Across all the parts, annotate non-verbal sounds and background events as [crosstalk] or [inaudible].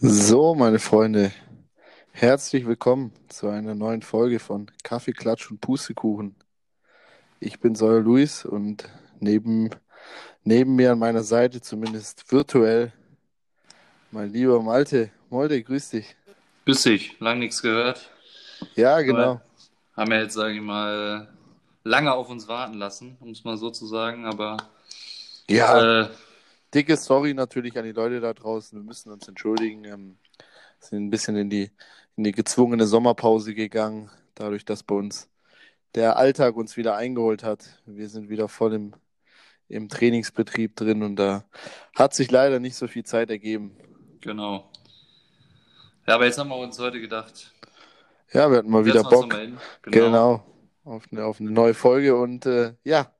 So, meine Freunde, herzlich willkommen zu einer neuen Folge von Kaffee, Klatsch und Pustekuchen. Ich bin Säuer Luis und neben, neben mir an meiner Seite, zumindest virtuell, mein lieber Malte. Malte, grüß dich. Grüß dich, lang nichts gehört. Ja, genau. Haben wir jetzt, sage ich mal, lange auf uns warten lassen, um es mal so zu sagen, aber Ja, äh, dicke Sorry natürlich an die Leute da draußen. Wir müssen uns entschuldigen. Ähm, sind ein bisschen in die, in die gezwungene Sommerpause gegangen, dadurch, dass bei uns der Alltag uns wieder eingeholt hat. Wir sind wieder voll im, im Trainingsbetrieb drin und da hat sich leider nicht so viel Zeit ergeben. genau. Ja, aber jetzt haben wir uns heute gedacht, Ja, wir hatten mal wieder Bock. hin. Genau. Auf eine, auf eine neue Folge und äh, ja,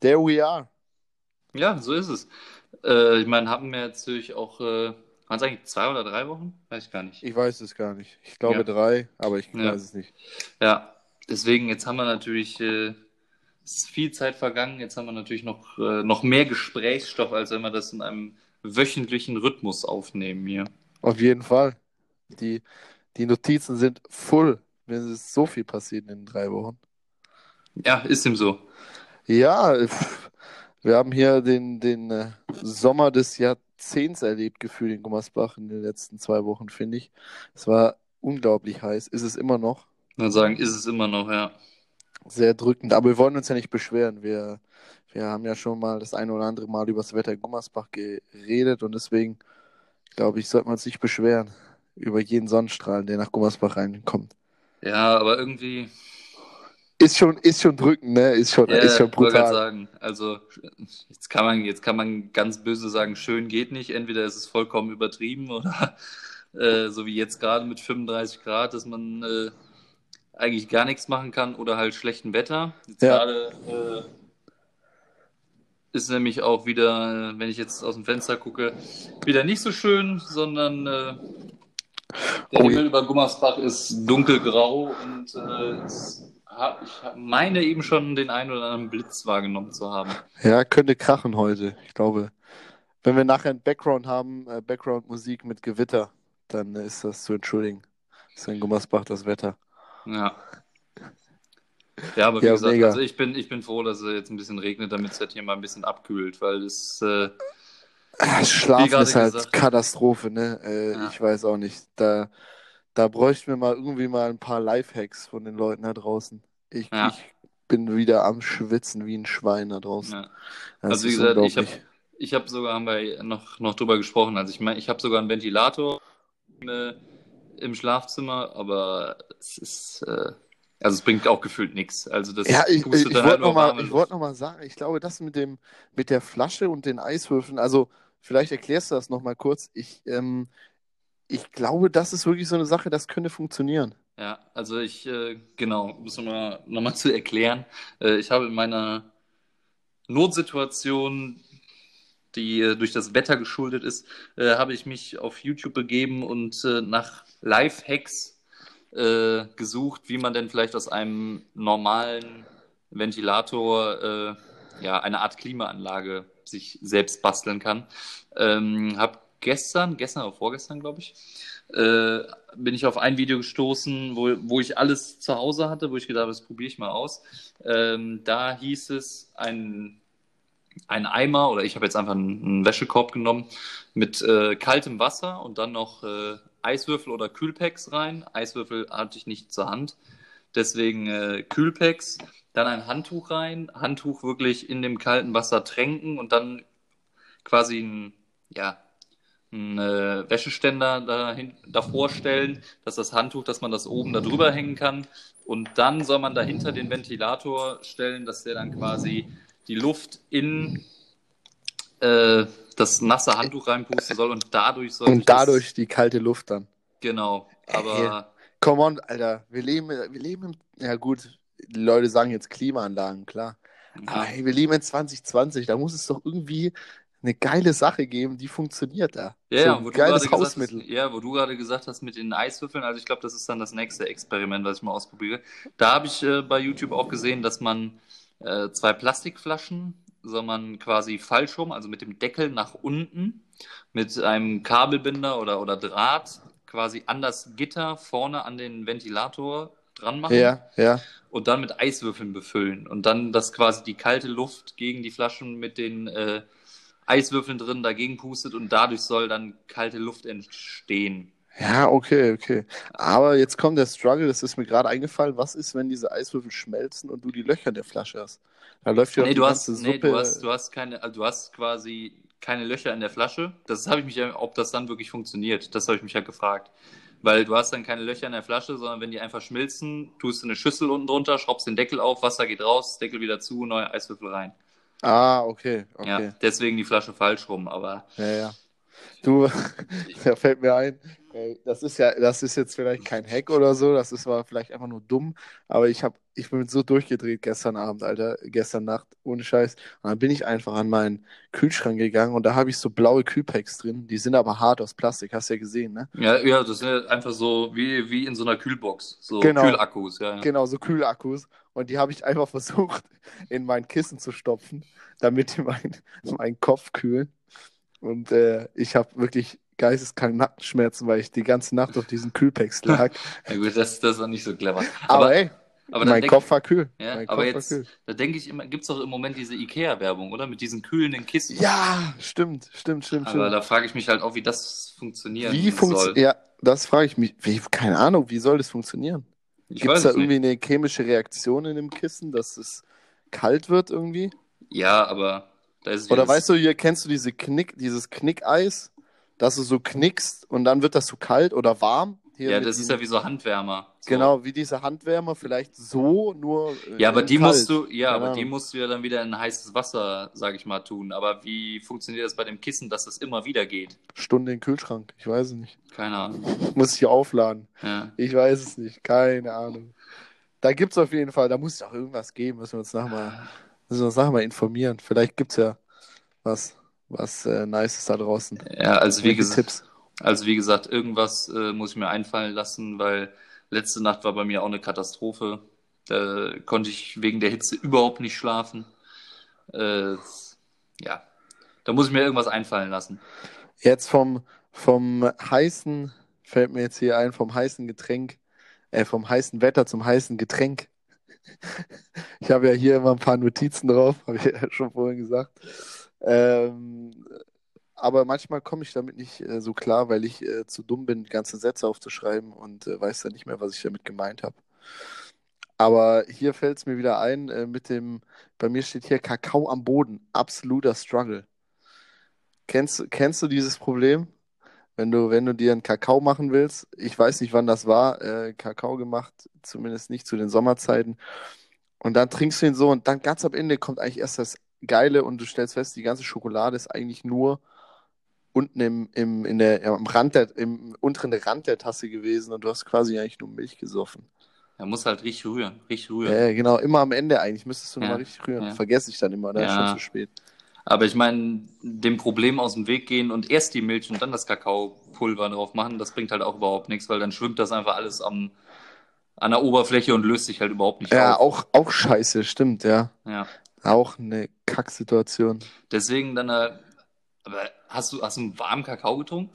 there we are. Ja, so ist es. Äh, ich meine, haben wir jetzt natürlich auch, äh, waren es eigentlich zwei oder drei Wochen? Weiß ich gar nicht. Ich weiß es gar nicht. Ich glaube Ja. drei, aber ich Ja. weiß es nicht. Ja, deswegen, jetzt haben wir natürlich, äh, es ist viel Zeit vergangen, jetzt haben wir natürlich noch, äh, noch mehr Gesprächsstoff, als wenn wir das in einem wöchentlichen Rhythmus aufnehmen hier. Auf jeden Fall. Die, die Notizen sind full. Mir ist so viel passiert in den drei Wochen. Ja, ist ihm so. Ja, wir haben hier den, den äh, Sommer des Jahrzehnts erlebt, gefühlt in Gummersbach in den letzten zwei Wochen, finde ich. Es war unglaublich heiß. Ist es immer noch. Würde sagen, ist es immer noch, ja. Sehr drückend. Aber wir wollen uns ja nicht beschweren. Wir, wir haben ja schon mal das eine oder andere Mal über das Wetter in Gummersbach geredet und deswegen, glaube ich, sollte man sich beschweren über jeden Sonnenstrahlen, der nach Gummersbach reinkommt. Ja, aber irgendwie, Ist schon, ist schon drückend, ne? Ist schon, ja, ist schon ich wollte gerade brutal. sagen, also jetzt kann man, jetzt kann man ganz böse sagen, schön geht nicht. Entweder ist es vollkommen übertrieben oder [laughs] äh, so wie jetzt gerade mit 35 Grad, dass man äh, eigentlich gar nichts machen kann oder halt schlechtem Wetter. Jetzt Ja. gerade äh, ist nämlich auch wieder, äh, wenn ich jetzt aus dem Fenster gucke, wieder nicht so schön, sondern äh, der Oh, Himmel über Gummersbach ist dunkelgrau und äh, hab, ich meine eben schon den einen oder anderen Blitz wahrgenommen zu haben. Ja, könnte krachen heute. Ich glaube, wenn wir nachher ein Background haben, äh, Background-Musik mit Gewitter, dann ist das zu entschuldigen. Ist in Gummersbach das Wetter. Ja. Ja, aber wie Ja, gesagt, mega. also ich bin, ich bin froh, dass es jetzt ein bisschen regnet, damit es halt hier mal ein bisschen abkühlt, weil es äh, Schlafen gerade ist halt gesagt. Katastrophe, ne? Äh, Ja. Ich weiß auch nicht. Da, da bräuchten wir mal irgendwie mal ein paar Lifehacks von den Leuten da draußen. Ich, Ja. ich bin wieder am Schwitzen wie ein Schwein da draußen. ja. Also wie gesagt, ich habe ich hab sogar, haben wir noch, noch drüber gesprochen, also ich meine, ich habe sogar einen Ventilator äh, im Schlafzimmer, aber es ist, äh, also es bringt auch gefühlt nichts. Also das Ja, ich, ich, pustet ich wollte halt noch nur mal, warme ich Luft. wollte noch mal sagen, ich glaube, das mit dem, mit der Flasche und den Eiswürfeln, also vielleicht erklärst du das noch mal kurz. Ich, ähm, ich glaube, das ist wirklich so eine Sache, das könnte funktionieren. Ja, also ich, äh, genau, um es nochmal noch mal [laughs] zu erklären, äh, ich habe in meiner Notsituation, die äh, durch das Wetter geschuldet ist, äh, habe ich mich auf YouTube begeben und äh, nach Lifehacks äh, gesucht, wie man denn vielleicht aus einem normalen Ventilator ja, eine Art Klimaanlage sich selbst basteln kann. Ähm, habe gestern, gestern oder vorgestern, glaube ich, äh, bin ich auf ein Video gestoßen, wo, wo ich alles zu Hause hatte, wo ich gedacht habe, das probiere ich mal aus. Ähm, da hieß es, ein, ein Eimer, oder ich habe jetzt einfach einen, einen Wäschekorb genommen, mit äh, kaltem Wasser und dann noch äh, Eiswürfel oder Kühlpacks rein. Eiswürfel hatte ich nicht zur Hand, deswegen äh, Kühlpacks. Dann ein Handtuch rein, Handtuch wirklich in dem kalten Wasser tränken und dann quasi ein, ja, einen äh, Wäscheständer dahin, davor stellen, dass das Handtuch, dass man das oben da drüber hängen kann. Und dann soll man dahinter den Ventilator stellen, dass der dann quasi die Luft in äh, das nasse Handtuch reinpusten soll und dadurch soll Und dadurch die kalte Luft dann. Das, genau. Aber Come on, Alter, wir leben, wir leben im, ja gut, die Leute sagen jetzt Klimaanlagen, klar. Aber ja, hey, wir leben in 2020, da muss es doch irgendwie eine geile Sache geben, die funktioniert da. Ja, so ein wo du geiles gerade gesagt Hausmittel. hast, ja, wo du gerade gesagt hast mit den Eiswürfeln, also ich glaube, das ist dann das nächste Experiment, was ich mal ausprobiere. Da habe ich äh, bei YouTube auch gesehen, dass man äh, zwei Plastikflaschen, soll man quasi falsch rum, also mit dem Deckel nach unten, mit einem Kabelbinder oder, oder Draht quasi an das Gitter vorne an den Ventilator dran machen Ja, ja. und dann mit Eiswürfeln befüllen und dann das quasi die kalte Luft gegen die Flaschen mit den äh, Eiswürfeln drin dagegen pustet und dadurch soll dann kalte Luft entstehen. Ja, okay, okay. Aber jetzt kommt der Struggle, das ist mir gerade eingefallen. Was ist, wenn diese Eiswürfel schmelzen und du die Löcher in der Flasche hast? Da läuft ja auch Nee, die du hast, ganze nee, Suppe. du hast, du hast keine, also du hast quasi keine Löcher in der Flasche. Das habe ich mich, ja- ob das dann wirklich funktioniert. Das habe ich mich ja gefragt. Weil du hast dann keine Löcher in der Flasche, sondern wenn die einfach schmilzen, tust du eine Schüssel unten drunter, schraubst den Deckel auf, Wasser geht raus, Deckel wieder zu, neue Eiswürfel rein. Ah, okay, Ja, okay. deswegen die Flasche falsch rum, aber Ja, ja. Du, [laughs] da fällt mir ein, das ist ja, das ist jetzt vielleicht kein Hack oder so, das ist war vielleicht einfach nur dumm, aber ich hab, ich bin so durchgedreht gestern Abend, Alter, gestern Nacht, ohne Scheiß. Und dann bin ich einfach an meinen Kühlschrank gegangen und da habe ich so blaue Kühlpacks drin, die sind aber hart aus Plastik, hast du ja gesehen, ne? ja, ja, das sind ja einfach so wie, wie in so einer Kühlbox, so Genau. Kühlakkus, ja. ja. Genau, so Kühlakkus. Und die habe ich einfach [laughs] versucht, in mein Kissen zu stopfen, damit die meinen meinen Kopf kühlen. Und äh, ich habe wirklich geisteskrank Nackenschmerzen, weil ich die ganze Nacht auf diesen Kühlpacks [laughs] lag. Ja, gut, das, das war nicht so clever. Aber, Aber, ey, aber mein denk- Kopf war kühl. Ja, mein aber Kopf jetzt, kühl. da denke ich immer, gibt es doch im Moment diese IKEA-Werbung, oder? Mit diesen kühlenden Kissen. Ja, stimmt, stimmt, stimmt, Aber stimmt. da frage ich mich halt auch, wie das funktionieren Wie funktioniert, ja, das frage ich mich. Wie, keine Ahnung, wie soll das funktionieren? Gibt es da irgendwie nicht. eine chemische Reaktion in dem Kissen, dass es kalt wird irgendwie? Ja, aber ist Oder dieses- weißt du, hier kennst du diese Knick, dieses Knickeis, dass du so knickst und dann wird das so kalt oder warm? Hier Ja, das ist diesen- ja wie so Handwärmer. So. Genau, wie diese Handwärmer, vielleicht so, nur. äh, Ja, aber die kalt. musst du, ja, Keine aber die musst du ja dann wieder in heißes Wasser, sag ich mal, tun. Aber wie funktioniert das bei dem Kissen, dass das immer wieder geht? Stunde in den Kühlschrank, ich weiß es nicht. Keine Ahnung. Muss ich aufladen. Ja. Ich weiß es nicht, keine Ahnung. Da gibt es auf jeden Fall, da muss es auch irgendwas geben, müssen wir uns nachher mal, müssen wir uns nachher mal informieren. Vielleicht gibt es ja was, was äh, Nices da draußen. Ja, also wie, ges Tipps. also wie gesagt, irgendwas äh, muss ich mir einfallen lassen, weil letzte Nacht war bei mir auch eine Katastrophe. Da konnte ich wegen der Hitze überhaupt nicht schlafen. Äh, ja, da muss ich mir irgendwas einfallen lassen. Jetzt vom, vom heißen, fällt mir jetzt hier ein, vom heißen Getränk, äh, vom heißen Wetter zum heißen Getränk. Ich habe ja hier immer ein paar Notizen drauf, [laughs] habe ich ja schon vorhin gesagt. Ähm, aber manchmal komme ich damit nicht äh, so klar, weil ich äh, zu dumm bin, ganze Sätze aufzuschreiben und äh, weiß dann nicht mehr, was ich damit gemeint habe. Aber hier fällt es mir wieder ein, äh, mit dem, bei mir steht hier Kakao am Boden, absoluter Struggle. Kennst, kennst du dieses Problem? Wenn du, wenn du dir einen Kakao machen willst, ich weiß nicht, wann das war, äh, Kakao gemacht, zumindest nicht zu den Sommerzeiten. Und dann trinkst du ihn so und dann ganz am Ende kommt eigentlich erst das Geile und du stellst fest, die ganze Schokolade ist eigentlich nur unten im, im, in der, am Rand der, im unteren Rand der Tasse gewesen und du hast quasi eigentlich nur Milch gesoffen. Er muss halt richtig rühren, richtig rühren. Ja, genau, immer am Ende eigentlich müsstest du Ja, nochmal richtig rühren. ja. Vergesse ich dann immer, da ist Ja. schon zu spät. Aber ich meine, dem Problem aus dem Weg gehen und erst die Milch und dann das Kakaopulver drauf machen, das bringt halt auch überhaupt nichts, weil dann schwimmt das einfach alles am, an der Oberfläche und löst sich halt überhaupt nicht Ja, auf. auch, auch scheiße, stimmt, ja. Ja. Auch eine Kacksituation. Deswegen dann, äh, aber hast du, hast du einen warmen Kakao getrunken?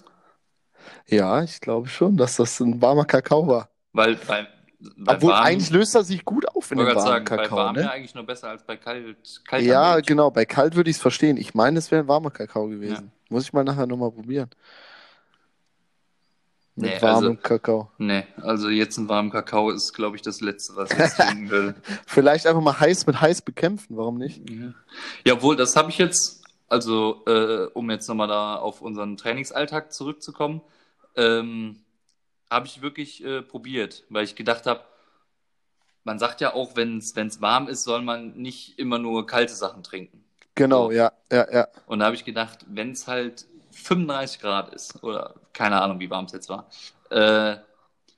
Ja, ich glaube schon, dass das ein warmer Kakao war. Weil bei, bei Obwohl, warm, eigentlich löst er sich gut auf in ich dem wollte gerade warmen sagen, bei Kakao, warm ja ne? eigentlich nur besser als bei kalt, kalter Ja, genau. Bei kalt würde ich es verstehen. Ich meine, es wäre ein warmer Kakao gewesen. Muss ich mal nachher nochmal probieren. Mit Nee, warmem also- Kakao. Nee, also jetzt ein warmen Kakao ist, glaube ich, das Letzte, was ich [laughs] trinken will. Vielleicht einfach mal heiß mit heiß bekämpfen. Warum nicht? Ja, obwohl, das habe ich jetzt, also äh, um jetzt nochmal da auf unseren Trainingsalltag zurückzukommen, ähm, habe ich wirklich äh, probiert, weil ich gedacht habe, man sagt ja auch, wenn es warm ist, soll man nicht immer nur kalte Sachen trinken. Genau, So. ja, ja, ja. Und da habe ich gedacht, wenn es halt 35 Grad ist, oder keine Ahnung, wie warm es jetzt war, äh,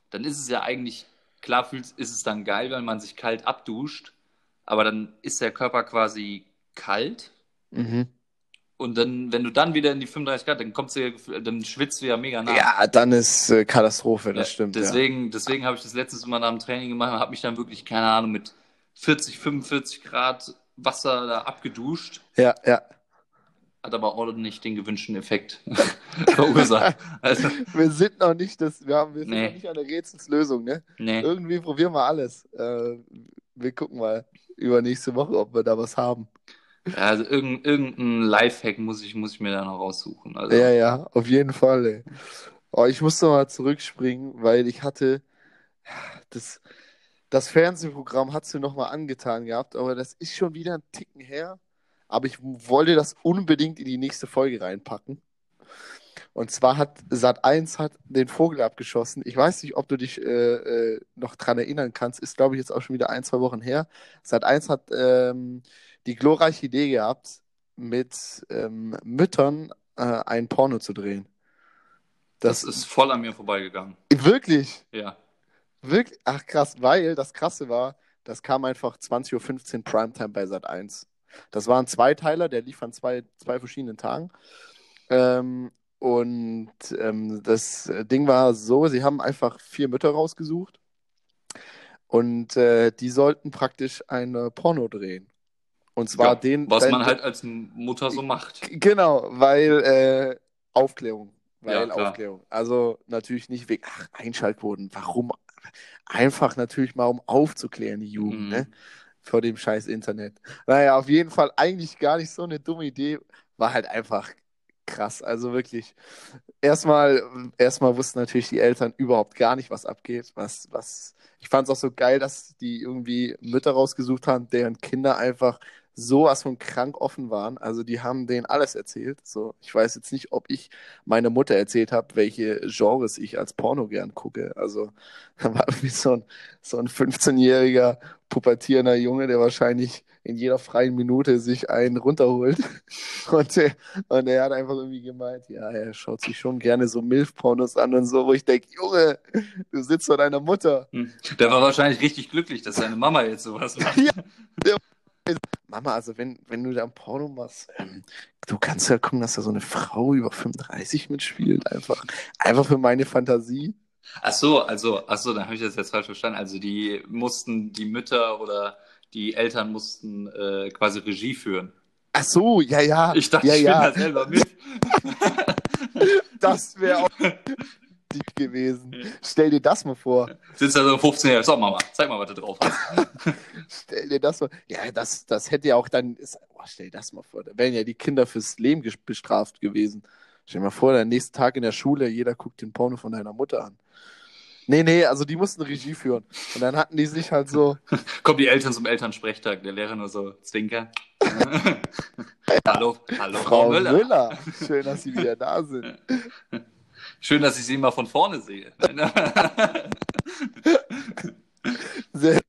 dann ist es ja eigentlich, klar fühlt, ist es dann geil, wenn man sich kalt abduscht, aber dann ist der Körper quasi kalt Mhm. Und dann, wenn du dann wieder in die 35 Grad, dann kommst du ja, dann schwitzt du ja mega nach. Ja, dann ist äh, Katastrophe, das Ja, stimmt. Deswegen, deswegen habe ich das letztes Mal nach dem Training gemacht und habe mich dann wirklich, keine Ahnung, mit 40, 45 Grad Wasser da abgeduscht. Ja, ja. ja. Hat aber ordentlich den gewünschten Effekt [laughs] verursacht. Also, [laughs] Wir sind noch nicht, das, wir, haben, wir sind Nee. noch nicht an der Rätselslösung, ne? nee. Irgendwie probieren wir alles. Äh, wir gucken mal übernächste Woche, ob wir da was haben. Also irgendein, irgendein Lifehack muss ich, muss ich mir da noch raussuchen. Also, Ja, ja, auf jeden Fall, ey. Oh, ich muss noch mal zurückspringen, weil ich hatte das, das Fernsehprogramm hat du noch mal angetan gehabt, aber das ist schon wieder ein Ticken her. Aber ich wollte das unbedingt in die nächste Folge reinpacken. Und zwar hat Sat1 hat den Vogel abgeschossen. Ich weiß nicht, ob du dich äh, äh, noch dran erinnern kannst. Ist, glaube ich, jetzt auch schon wieder ein, zwei Wochen her. Sat1 hat ähm, die glorreiche Idee gehabt, mit ähm, Müttern äh, ein Porno zu drehen. das ist voll an mir vorbeigegangen. wirklich, Ja. wirklich, ach krass, weil das Krasse war, das kam einfach 20.15 Uhr Primetime bei Sat1. Das war ein Zweiteiler, der lief an zwei, zwei verschiedenen Tagen. Ähm, und ähm, das Ding war so, sie haben einfach vier Mütter rausgesucht und äh, die sollten praktisch ein Porno drehen. Und zwar ja, den. Was man halt als Mutter so macht. Genau, weil äh, Aufklärung. Weil Ja. Aufklärung. Also natürlich nicht wegen, ach, Einschaltquoten. Warum? Einfach natürlich mal, um aufzuklären, die Jugend, Mhm. ne? Vor dem scheiß Internet. Naja, auf jeden Fall eigentlich gar nicht so eine dumme Idee. War halt einfach krass. Also wirklich. Erstmal, erstmal wussten natürlich die Eltern überhaupt gar nicht, was abgeht. Was, was. Ich fand es auch so geil, dass die irgendwie Mütter rausgesucht haben, deren Kinder einfach sowas von krank offen waren. Also die haben denen alles erzählt. So, ich weiß jetzt nicht, ob ich meiner Mutter erzählt habe, welche Genres ich als Porno gern gucke. Also [laughs] da war irgendwie so ein, so ein 15-jähriger pubertierender Junge, der wahrscheinlich in jeder freien Minute sich einen runterholt. [laughs] Und der, und er hat einfach irgendwie gemeint, ja, er schaut sich schon gerne so Milf-Pornos an und so, wo ich denke, Junge, du sitzt vor deiner Mutter. Hm. Der war wahrscheinlich richtig glücklich, dass seine Mama jetzt sowas macht. [laughs] Ja, Mama, also wenn, wenn du da ein Porno machst, ähm, du kannst ja gucken, dass da so eine Frau über 35 mitspielt. Einfach, einfach für meine Fantasie. Ach so, also, ach so, dann habe ich das jetzt falsch verstanden. Also die mussten, die Mütter oder die Eltern mussten äh, quasi Regie führen. Ach so, ja, ja. Ich dachte, ja, ich ja, bin da selber mit. [laughs] das wäre auch [laughs] dick gewesen. Stell dir das mal vor. Sitzt da so 15 Jahre. So, Mama, zeig mal, was du drauf hast. [laughs] Stell dir das mal. Ja, das, das hätte ja auch dann. Ist, oh, stell dir das mal vor. Da wären ja die Kinder fürs Leben bestraft gewesen. Stell dir mal vor, der nächste Tag in der Schule, jeder guckt den Porno von deiner Mutter an. Nee, nee, also die mussten Regie führen. Und dann hatten die sich halt so. [laughs] Kommen die Eltern zum Elternsprechtag, der Lehrer nur so zwinker. [laughs] hallo, hallo, Frau Müller. Müller. Schön, dass Sie wieder da sind. Schön, dass ich sie mal von vorne sehe. [laughs] Sehr,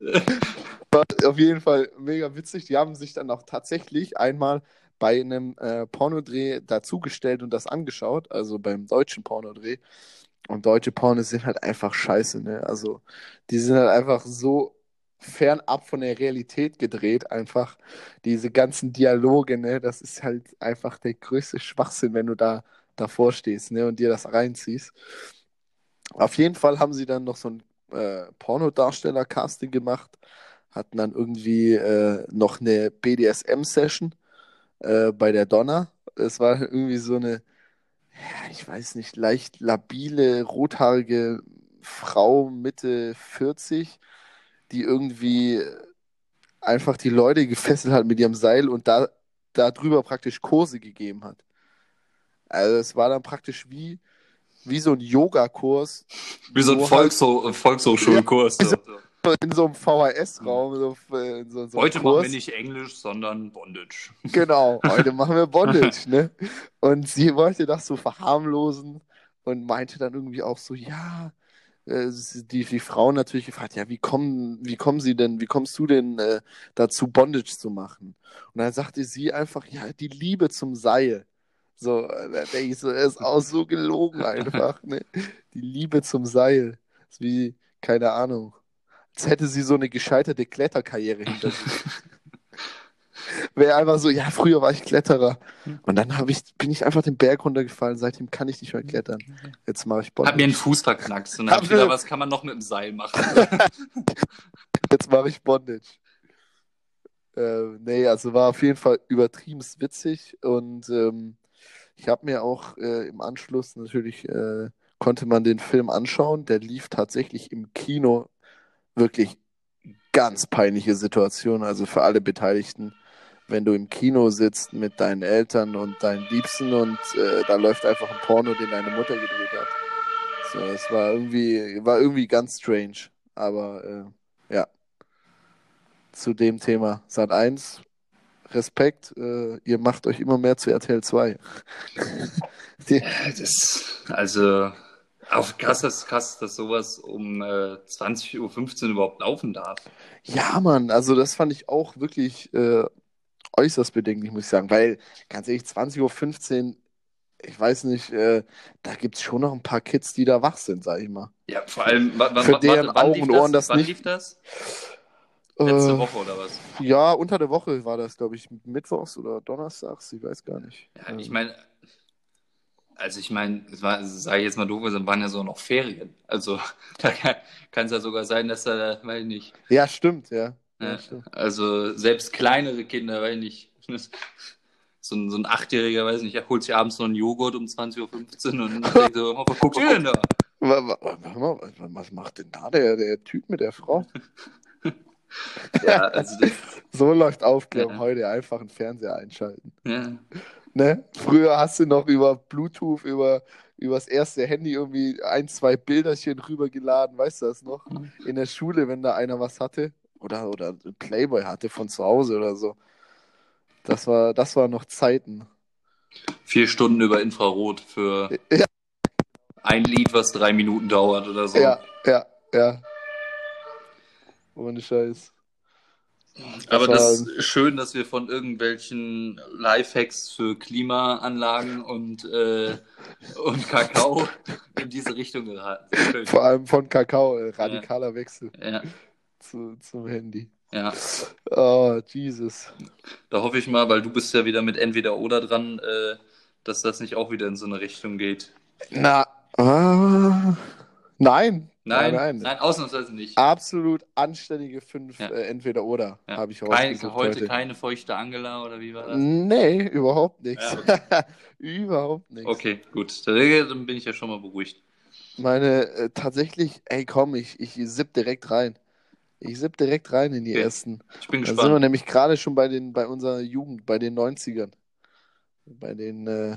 war auf jeden Fall mega witzig. Die haben sich dann auch tatsächlich einmal bei einem äh, Pornodreh dazugestellt und das angeschaut, also beim deutschen Pornodreh. Und deutsche Pornos sind halt einfach scheiße, ne? Also, die sind halt einfach so fernab von der Realität gedreht, einfach diese ganzen Dialoge, ne? Das ist halt einfach der größte Schwachsinn, wenn du da davor stehst, ne? Und dir das reinziehst. Auf jeden Fall haben sie dann noch so ein äh, Pornodarsteller-Casting gemacht, hatten dann irgendwie äh, noch eine BDSM-Session äh, bei der Donna. Es war irgendwie so eine, ja, ich weiß nicht, leicht labile, rothaarige Frau Mitte 40, die irgendwie einfach die Leute gefesselt hat mit ihrem Seil und da darüber praktisch Kurse gegeben hat. Also es war dann praktisch wie, wie so ein Yogakurs Wie so ein wo halt Volksho Volkshochschulkurs. Ja, [laughs] so. in so einem VHS-Raum, so, äh, so, so einem Heute machen Kurs. wir nicht Englisch, sondern Bondage. [laughs] Genau, heute machen wir Bondage, ne? Und sie wollte das so verharmlosen und meinte dann irgendwie auch so, ja, äh, die, die Frau natürlich gefragt, ja, wie kommen, wie kommen sie denn, wie kommst du denn äh, dazu, Bondage zu machen? Und dann sagte sie einfach, ja, die Liebe zum Seil. So, äh, da denke ich so, er ist auch so gelogen einfach, ne? Die Liebe zum Seil. ist wie, keine Ahnung, als hätte sie so eine gescheiterte Kletterkarriere hinter sich. [laughs] Wäre einfach so, ja, früher war ich Kletterer. Und dann hab ich, bin ich einfach den Berg runtergefallen. Seitdem kann ich nicht mehr klettern. Jetzt mache ich Bondage. Hat mir einen Fuß verknackst und dann hab ich gedacht, was kann man noch mit dem Seil machen? [laughs] Jetzt mache ich Bondage. Äh, nee, also war auf jeden Fall übertrieben witzig und ähm, ich habe mir auch äh, im Anschluss natürlich äh, konnte man den Film anschauen. Der lief tatsächlich im Kino wirklich ganz peinliche Situation, also für alle Beteiligten, wenn du im Kino sitzt mit deinen Eltern und deinen Liebsten und äh, da läuft einfach ein Porno, den deine Mutter gedreht hat. So, es war irgendwie, war irgendwie ganz strange. Aber äh, ja. Zu dem Thema. Sat 1, Respekt, äh, ihr macht euch immer mehr zu RTL 2. Die, das, also auch krass, dass, krass, dass sowas um äh, 20.15 Uhr überhaupt laufen darf. Ja, Mann, also das fand ich auch wirklich äh, äußerst bedenklich, muss ich sagen. Weil, ganz ehrlich, 20.15 Uhr, ich weiß nicht, äh, da gibt es schon noch ein paar Kids, die da wach sind, sag ich mal. Ja, vor allem, wann, Für deren Augen und Ohren das, wann nicht. lief das? Letzte Äh, Woche oder was? Ja, unter der Woche war das, glaube ich, mittwochs oder donnerstags, ich weiß gar nicht. Ja, ich meine, also ich meine, es war, sage ich jetzt mal doof, es waren ja so noch Ferien. Also [laughs] da kann es ja sogar sein, dass da, weiß ich nicht, Ja, stimmt, ja. ja Ja, stimmt. also selbst kleinere Kinder, weiß ich nicht, [laughs] so ein, so ein Achtjähriger, weiß ich nicht, er holt sich abends noch einen Joghurt um 20.15 Uhr und [laughs] denkt so, was guckt ihr denn da? Was macht denn da der, der Typ mit der Frau? Ja, also das, [laughs] So läuft Aufklärung Ja. heute, einfach einen Fernseher einschalten. ja. Ne? Früher hast du noch über Bluetooth, über, über das erste Handy irgendwie ein, zwei Bilderchen rübergeladen, weißt du das noch? Mhm. In der Schule, wenn da einer was hatte oder, oder ein Playboy hatte von zu Hause oder so. Das war, das war noch Zeiten. Vier Stunden über Infrarot für Ja. ein Lied, was drei Minuten dauert oder so. Ja, ja, ja. Ohne Scheiß. Aber Das ist schön, dass wir von irgendwelchen Lifehacks für Klimaanlagen und, äh, und Kakao [laughs] in diese Richtung geraten. Vor allem von Kakao, äh, radikaler Wechsel Ja, zu, zum Handy. ja. Oh, Jesus. Da hoffe ich mal, weil du bist ja wieder mit entweder oder dran, äh, dass das nicht auch wieder in so eine Richtung geht. Na, ah, nein. Nein, nein. nein, ausnahmsweise nicht. Absolut anständige fünf Ja. äh, entweder oder Ja. habe ich Kein, heute, heute. keine feuchte Angela oder wie war das? Nee, überhaupt nichts. Ja, [laughs] überhaupt nichts. Okay, gut. Dann bin ich ja schon mal beruhigt. Meine, äh, tatsächlich, ey komm, ich, ich sipp direkt rein. Ich sipp direkt rein in die Okay. ersten. Ich bin Da sind wir gespannt. nämlich gerade schon bei den, bei unserer Jugend, bei den 90ern. Bei den äh.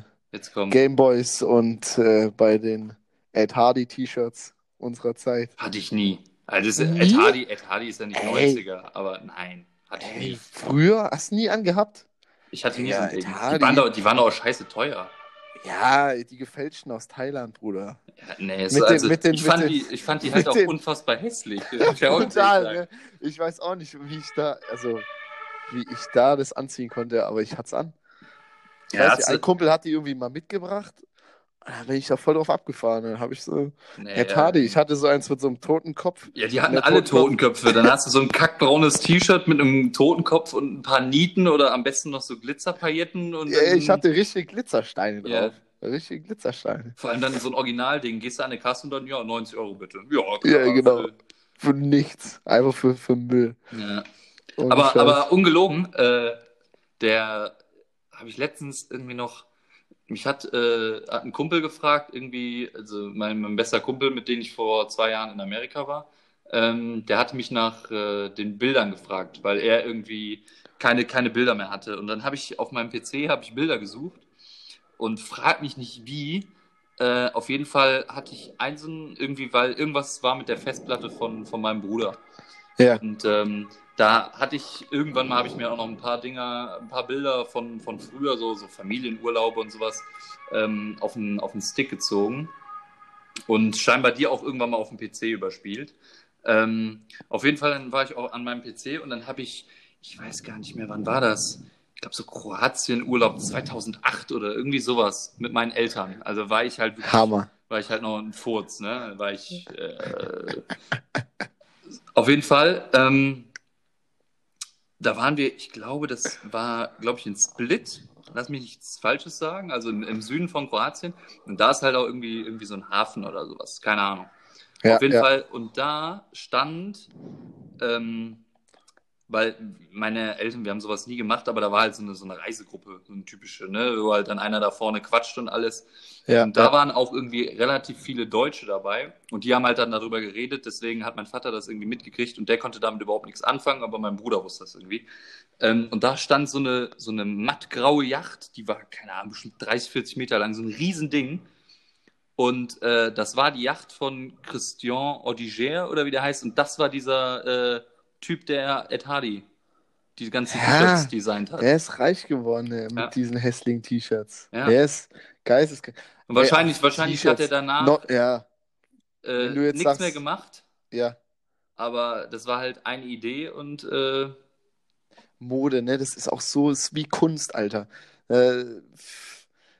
Gameboys und äh, bei den Ed Hardy T-Shirts unserer Zeit. Hatte ich nie. Also Nie? Ed, Hardy, Ed Hardy ist ja nicht Ey. 90er, aber nein, hatte ich nie. früher hast du nie angehabt? Ich hatte nie Ja, so ein Ed Ding. Die waren, doch, die waren doch auch scheiße teuer. Ja, die gefälschten aus Thailand, Bruder. Ja, nee, es, Mit den- also, den- ich, fand den- die, ich fand die halt auch unfassbar hässlich. [laughs] Total, ne? Ich weiß auch nicht, wie ich da, also wie ich da das anziehen konnte, aber ich hatte es an. Ja, hat's- nicht, ein Kumpel hat die irgendwie mal mitgebracht. Da bin ich da voll drauf abgefahren. Dann habe ich so. Nee, Ed Hardy, ich hatte so eins mit so einem toten Kopf. Ja, die hatten alle Totenkopf. Totenköpfe. Dann hast du so ein kackbraunes T-Shirt mit einem Totenkopf und ein paar Nieten oder am besten noch so Glitzerpailletten. Und Ja, ich hatte richtig Glitzersteine Ja. drauf. Richtig Glitzersteine. vor allem dann so ein Originalding. Gehst du an eine Kasse und dann, ja, 90 Euro bitte. Ja, Ja, klar, genau. für- Für nichts. Einfach für, für Müll. Ja. Aber, aber ungelogen, äh, der habe ich letztens irgendwie noch, mich hat, äh, hat ein Kumpel gefragt, irgendwie, also mein, mein bester Kumpel, mit dem ich vor zwei Jahren in Amerika war, ähm, der hatte mich nach äh, den Bildern gefragt, weil er irgendwie keine, keine Bilder mehr hatte. Und dann habe ich auf meinem PC habe ich Bilder gesucht und frag mich nicht wie. Äh, auf jeden Fall hatte ich einen irgendwie, weil irgendwas war mit der Festplatte von, von meinem Bruder. Ja. Und ähm, da hatte ich irgendwann mal habe ich mir auch noch ein paar Dinger, ein paar Bilder von, von früher, so, so Familienurlaube und sowas, ähm, auf den, auf den Stick gezogen. Und scheinbar die auch irgendwann mal auf dem PC überspielt. Ähm, auf jeden Fall dann war ich auch an meinem PC und dann habe ich, ich weiß gar nicht mehr, wann war das? Ich glaube so Kroatien-Urlaub 2008 oder irgendwie sowas mit meinen Eltern. Also war ich halt wirklich Hammer. war ich halt noch ein Furz, ne? War ich. Äh, [laughs] auf jeden Fall. Ähm, da waren wir, ich glaube, das war, glaube ich, in Split. Lass mich nichts Falsches sagen, also im, im Süden von Kroatien. Und da ist halt auch irgendwie, irgendwie so ein Hafen oder sowas, keine Ahnung. Ja, Auf jeden ja. Fall. Und da stand, ähm, weil meine Eltern, wir haben sowas nie gemacht, aber da war halt so eine, so eine Reisegruppe, so eine typische, ne, wo halt dann einer da vorne quatscht und alles. Ja, und da ja. waren auch irgendwie relativ viele Deutsche dabei und die haben halt dann darüber geredet, deswegen hat mein Vater das irgendwie mitgekriegt und der konnte damit überhaupt nichts anfangen, aber mein Bruder wusste das irgendwie. Ähm, und da stand so eine, so eine mattgraue Yacht, die war, keine Ahnung, bestimmt 30, 40 Meter lang, so ein Riesending. Und äh, das war die Yacht von Christian Odiger oder wie der heißt. Und das war dieser äh, Typ, der Ed Hardy die ganzen Ja. T-Shirts designt hat. Er ist reich geworden äh, mit Ja. diesen hässlichen T-Shirts. Ja. Er ist geisteskrank. Und wahrscheinlich, Ey, wahrscheinlich hat er danach No, ja, äh, nichts sagst- mehr gemacht. ja. Aber das war halt eine Idee und äh, Mode, ne? Das ist auch so, ist wie Kunst, Alter. Äh,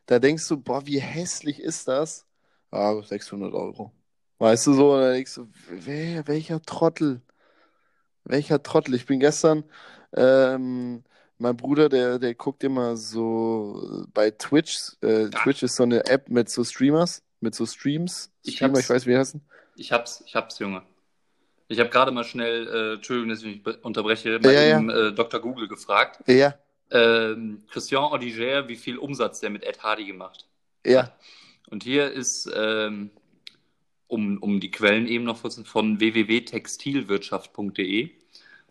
da denkst du, boah, wie hässlich ist das? Ah, 600 Euro. Weißt du so, und dann denkst du, wer, welcher Trottel? Welcher Trottel? Ich bin gestern, ähm, mein Bruder, der, der guckt immer so bei Twitch. Äh, Twitch ist so eine App mit so Streamers, mit so Streams. Ich Streamer, hab's- ich weiß, wie heißen. ich hab's, ich hab's, Junge. Ich habe gerade mal schnell, äh, Entschuldigung, dass ich mich unterbreche, mal Ja, ja. eben äh, Dr. Google gefragt. Ja, Ähm, Christian Odiger, wie viel Umsatz der mit Ed Hardy gemacht? ja. Und hier ist, ähm, um, um die Quellen eben noch von www.textilwirtschaft.de.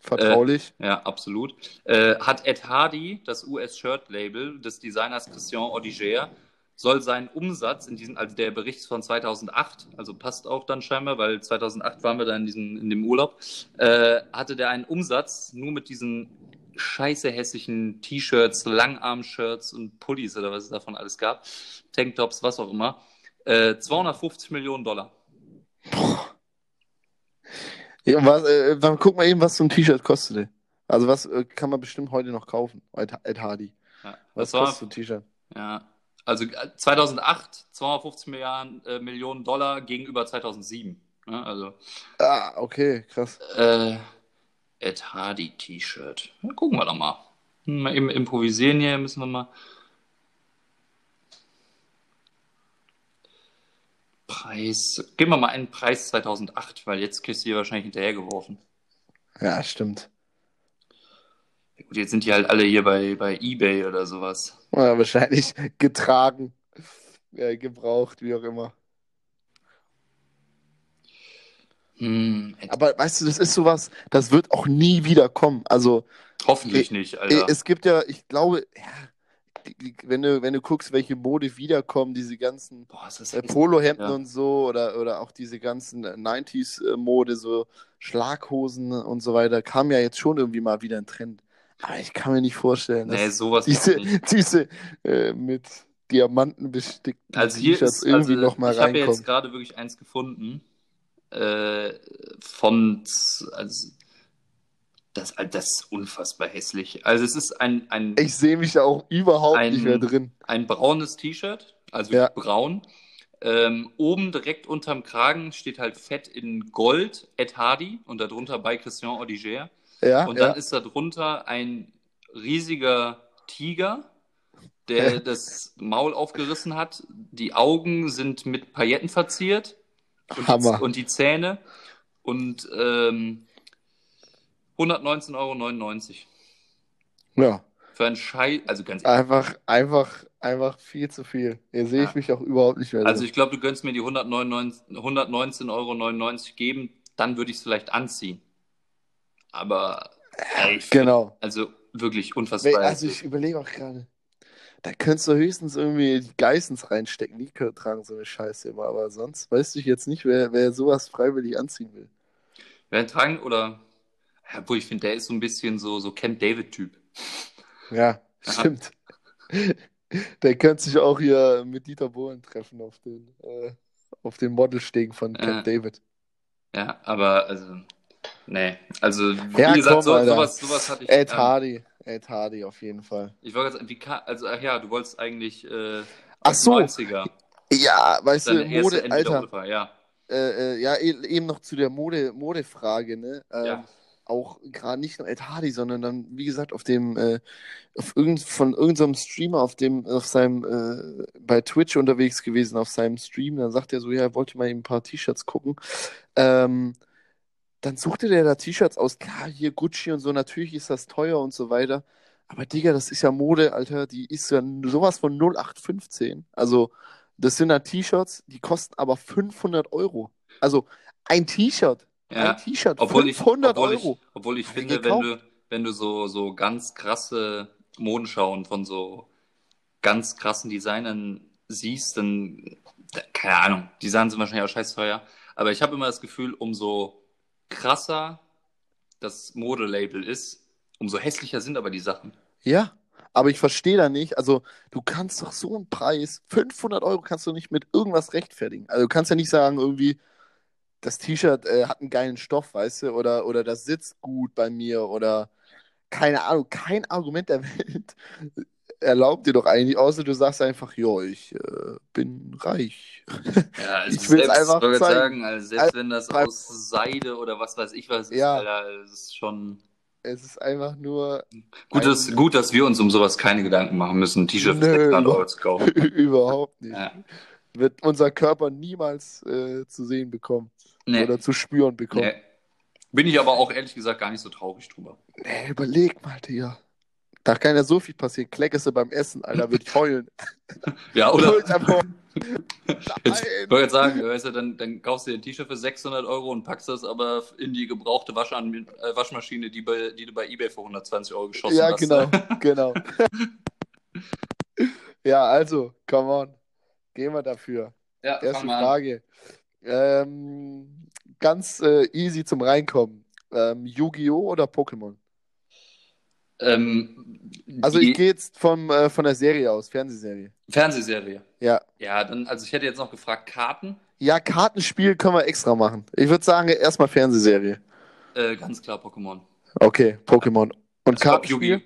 Vertraulich. Ja, absolut. Äh, hat Ed Hardy, das US-Shirt-Label des Designers Christian Odiger, soll sein Umsatz in diesem, also der Bericht von 2008, also passt auch dann scheinbar, weil 2008 waren wir da in, diesem, in dem Urlaub, äh, hatte der einen Umsatz nur mit diesen scheiße hässlichen T-Shirts, Langarm-Shirts und Pullis oder was es davon alles gab, Tanktops, was auch immer, äh, 250 Millionen Dollar. Ja, was, äh, dann guck mal eben, was so ein T-Shirt kostet. ey. Also was äh, kann man bestimmt heute noch kaufen? Ed, Hardy. Ja, Was war, kostet so ein T-Shirt? Ja, also äh, 2008 250 Milliarden, äh, Millionen Dollar gegenüber 2007. Ne? Also Ah, okay, krass. äh, Ed Hardy T-Shirt. Gucken wir doch mal. Hm, Mal eben improvisieren hier, müssen wir mal. Preis. Geben wir mal einen Preis 2008, weil jetzt kriegst du hier wahrscheinlich hinterhergeworfen. Ja, stimmt. Ja, Gut, jetzt sind die halt alle hier bei, bei Ebay oder sowas. Ja, wahrscheinlich getragen, äh, gebraucht, wie auch immer. Hm, Aber weißt du, das ist sowas, das wird auch nie wieder kommen. Also hoffentlich nicht, Alter. äh, es gibt ja, ich glaube, ja, die- die- wenn du, wenn du guckst, welche Mode wiederkommen, diese ganzen äh. Polohemden Ja. und so oder, oder auch diese ganzen äh, 90s-Mode, so Schlaghosen und so weiter, kam ja jetzt schon irgendwie mal wieder ein Trend. Aber ich kann mir nicht vorstellen, dass Nee, sowas diese, diese äh, mit Diamanten bestickten Also hier T-Shirts ist, irgendwie also noch mal ich habe ja jetzt reinkommen. gerade wirklich eins gefunden äh, von, also das, das ist unfassbar hässlich. Also es ist ein, ein, Ich sehe mich da auch überhaupt Ein- nicht mehr drin. ein braunes T-Shirt, also Ja. braun. Ähm, oben direkt unterm Kragen steht halt fett in Gold Ed Hardy und darunter bei Christian Odiger. Ja, Und ja. dann ist darunter ein riesiger Tiger, der Ja. das Maul aufgerissen hat. Die Augen sind mit Pailletten verziert. Und, Hammer. Die, und die Zähne. Und ähm, 119,99 Euro. ja. Für einen Scheiß, also ganz ehrlich. Einfach, einfach, einfach viel zu viel. Hier sehe ich Ja. mich auch überhaupt nicht mehr Also ich glaube, du gönnst mir die 199 119,99 Euro geben, dann würde ich es vielleicht anziehen. Aber ey, ich find- Genau. also wirklich unfassbar. Also ich überlege auch gerade, da könntest du höchstens irgendwie die Geissens reinstecken. Die tragen so eine Scheiße immer. Aber sonst weiß ich jetzt nicht, wer, wer sowas freiwillig anziehen will. Wer tragen oder. Wo ich finde, der ist so ein bisschen so, so Camp David-Typ. Ja, [laughs] stimmt. [laughs] Der könnte sich auch hier mit Dieter Bohlen treffen auf den, äh, auf den Modelstegen von Camp Ja. David. Ja, aber also. Nee. Also, wie Ja, gesagt, komm, so, sowas, sowas hatte ich. Ed ähm, Hardy. Ed Hardy auf jeden Fall. ich wollte gerade sagen, wie also, ach ja, du wolltest eigentlich. Äh, Ach so. 90er. Ja, weißt du, Deine erste Mode, Alter. Ja. Äh, äh, ja, e- eben noch zu der Mode, Modefrage, ne? Ähm, Ja. Auch gerade nicht nur Ed Hardy, sondern dann, wie gesagt, auf dem, äh, auf irgend, von irgendeinem Streamer, auf dem, auf seinem, äh, bei Twitch unterwegs gewesen, auf seinem Stream, dann sagt er so, ja, er wollte mal eben ein paar T-Shirts gucken. Ähm, dann suchte der da T-Shirts aus, klar, hier Gucci und so, natürlich ist das teuer und so weiter. Aber Digga, das ist ja Mode, Alter, die ist ja sowas von 0815. Also, das sind da T-Shirts, die kosten aber 500 Euro. Also, ein T-Shirt, Ja, ein T-Shirt, obwohl ich, 500 obwohl Euro. ich, obwohl ich ich finde, wenn du, wenn du so, so ganz krasse Modenschauen von so ganz krassen Designern siehst, dann, da- keine Ahnung, die Sachen sind wahrscheinlich auch scheiß teuer, aber ich habe immer das Gefühl, umso krasser das Modelabel ist, umso hässlicher sind aber die Sachen. Ja, aber ich verstehe da nicht. Also, du kannst doch so einen Preis, 500 Euro kannst du nicht mit irgendwas rechtfertigen. Also, du kannst ja nicht sagen, irgendwie, das T-Shirt äh, hat einen geilen Stoff, weißt du, oder, oder das sitzt gut bei mir, oder keine Ahnung, kein Argument der Welt [laughs] erlaubt dir doch eigentlich, außer du sagst einfach, jo, ich äh, bin reich. Ja, [laughs] also Ich selbst, einfach zeigen. sagen, also selbst Also, wenn das aus Seide oder was weiß ich was ist, Ja. Alter, es ist schon Es ist einfach nur gut, ein- dass, gut, dass wir uns um sowas keine Gedanken machen müssen, ein T-Shirt für Nö, 600 Euro zu kaufen. [laughs] überhaupt nicht. Ja. Wird unser Körper niemals äh, zu sehen bekommen Nee, oder zu spüren bekommen. nee. Bin ich aber auch ehrlich gesagt gar nicht so traurig drüber. Nee, überleg mal, Digga. Da kann ja so viel passieren. Kleckest du beim Essen, Alter, würde ich [laughs] heulen. Ja, oder? [laughs] Jetzt, ich wollte jetzt sagen, weißt du, dann, dann kaufst du dir ein T-Shirt für 600 Euro und packst das aber in die gebrauchte Waschan äh, Waschmaschine, die, bei, die du bei eBay für 120 Euro geschossen Ja, hast. genau, [laughs] genau. ja, also, come on. Gehen wir dafür. Ja, Erste mal an. Ähm, ganz äh, easy zum Reinkommen. Ähm, Yu-Gi-Oh! oder Pokémon? Ähm, Also ich gehe jetzt vom, äh, von der Serie aus, Fernsehserie. Fernsehserie. Ja. Ja, dann, also ich hätte jetzt noch gefragt, Karten. Ja, Kartenspiel können wir extra machen. Ich würde sagen, erstmal Fernsehserie. Äh, ganz klar Pokémon. Okay, Pokémon. Und Ich glaub, Kartenspiel?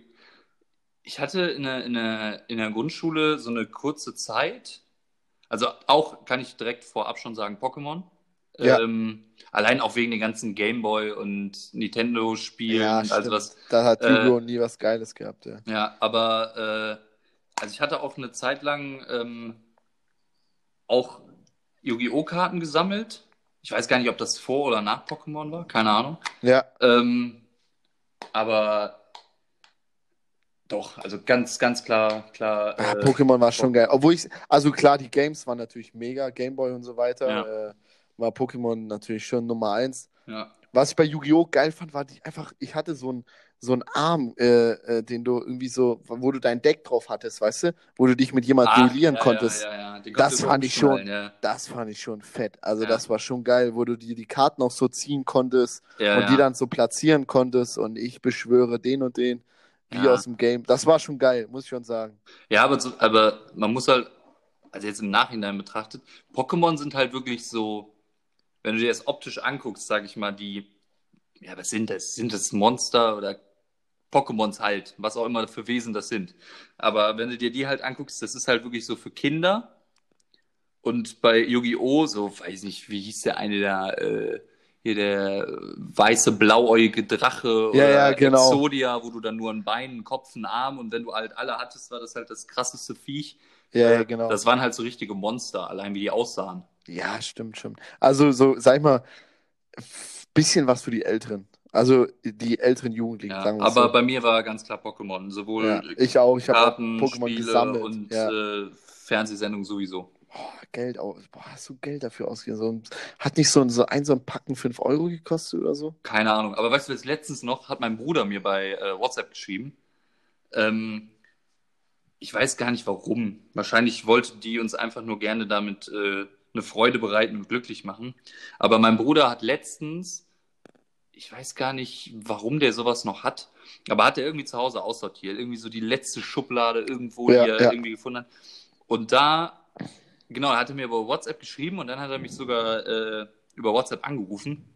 Ich hatte in der, in, der, in der Grundschule so eine kurze Zeit, also auch, kann ich direkt vorab schon sagen, Pokémon. Ja. Ähm, allein auch wegen den ganzen Gameboy und Nintendo-Spielen Ja, und also was. Da hat Äh, Yu-Gi-Oh! nie was Geiles gehabt, ja. Ja, aber äh, also ich hatte auch eine Zeit lang ähm, auch Yu-Gi-Oh! Karten gesammelt. Ich weiß gar nicht, ob das vor oder nach Pokémon war, keine Ahnung. Ja, Ähm, aber doch, also ganz, ganz klar, klar. Ah, äh, Pokémon war schon geil. Obwohl ich, also klar, die Games waren natürlich mega, Gameboy und so weiter. Ja. Äh, war Pokémon natürlich schon Nummer eins. ja. Was ich bei Yu-Gi-Oh! geil fand, war die einfach, ich hatte so einen so einen Arm, äh, äh, den du irgendwie so, wo du dein Deck drauf hattest, weißt du? Wo du dich mit jemandem Ah, duellieren ja, konntest. Ja, ja, ja. Das fand ich schon. Ja, Das fand ich schon fett. Also Ja. das war schon geil, wo du dir die Karten auch so ziehen konntest ja, und ja. die dann so platzieren konntest und ich beschwöre den und den, wie Ja. aus dem Game. Das war schon geil, muss ich schon sagen. Ja, aber, so, aber man muss halt, also jetzt im Nachhinein betrachtet, Pokémon sind halt wirklich so, wenn du dir das optisch anguckst, sag ich mal, die, ja, was sind das? Sind das Monster oder Pokémons halt, was auch immer für Wesen das sind. Aber wenn du dir die halt anguckst, das ist halt wirklich so für Kinder. Und bei Yu-Gi-Oh! so, weiß nicht, wie hieß der eine da, äh, hier der weiße, blauäugige Drache Ja, oder ja, genau. Exodia, wo du dann nur ein Bein, einen Kopf, einen Arm und wenn du halt alle hattest, war das halt das krasseste Viech. Ja, Äh, ja, genau. Das waren halt so richtige Monster, allein wie die aussahen. Ja, stimmt schon. Also so, sag ich mal, bisschen was für die Älteren. Also die älteren Jugendlichen, Ja, sagen wir aber so. bei mir war ganz klar Pokémon. Sowohl Ja, ich auch. Ich habe Pokémon gesammelt. und ja. äh, Fernsehsendungen sowieso. Boah, Geld aus. Boah, hast du Geld dafür ausgegeben? So, ein- hat nicht so ein, so ein, so ein Packen 5 Euro gekostet oder so? Keine Ahnung. Aber weißt du, jetzt letztens noch hat mein Bruder mir bei äh, WhatsApp geschrieben. Ähm, ich weiß gar nicht warum. Wahrscheinlich wollte die uns einfach nur gerne damit äh, eine Freude bereiten und glücklich machen. Aber mein Bruder hat letztens, ich weiß gar nicht, warum der sowas noch hat, aber hat er irgendwie zu Hause aussortiert. Irgendwie so die letzte Schublade irgendwo, Ja, die er ja. irgendwie gefunden hat. Und da, genau, er mir über WhatsApp geschrieben und dann hat er mich sogar äh, über WhatsApp angerufen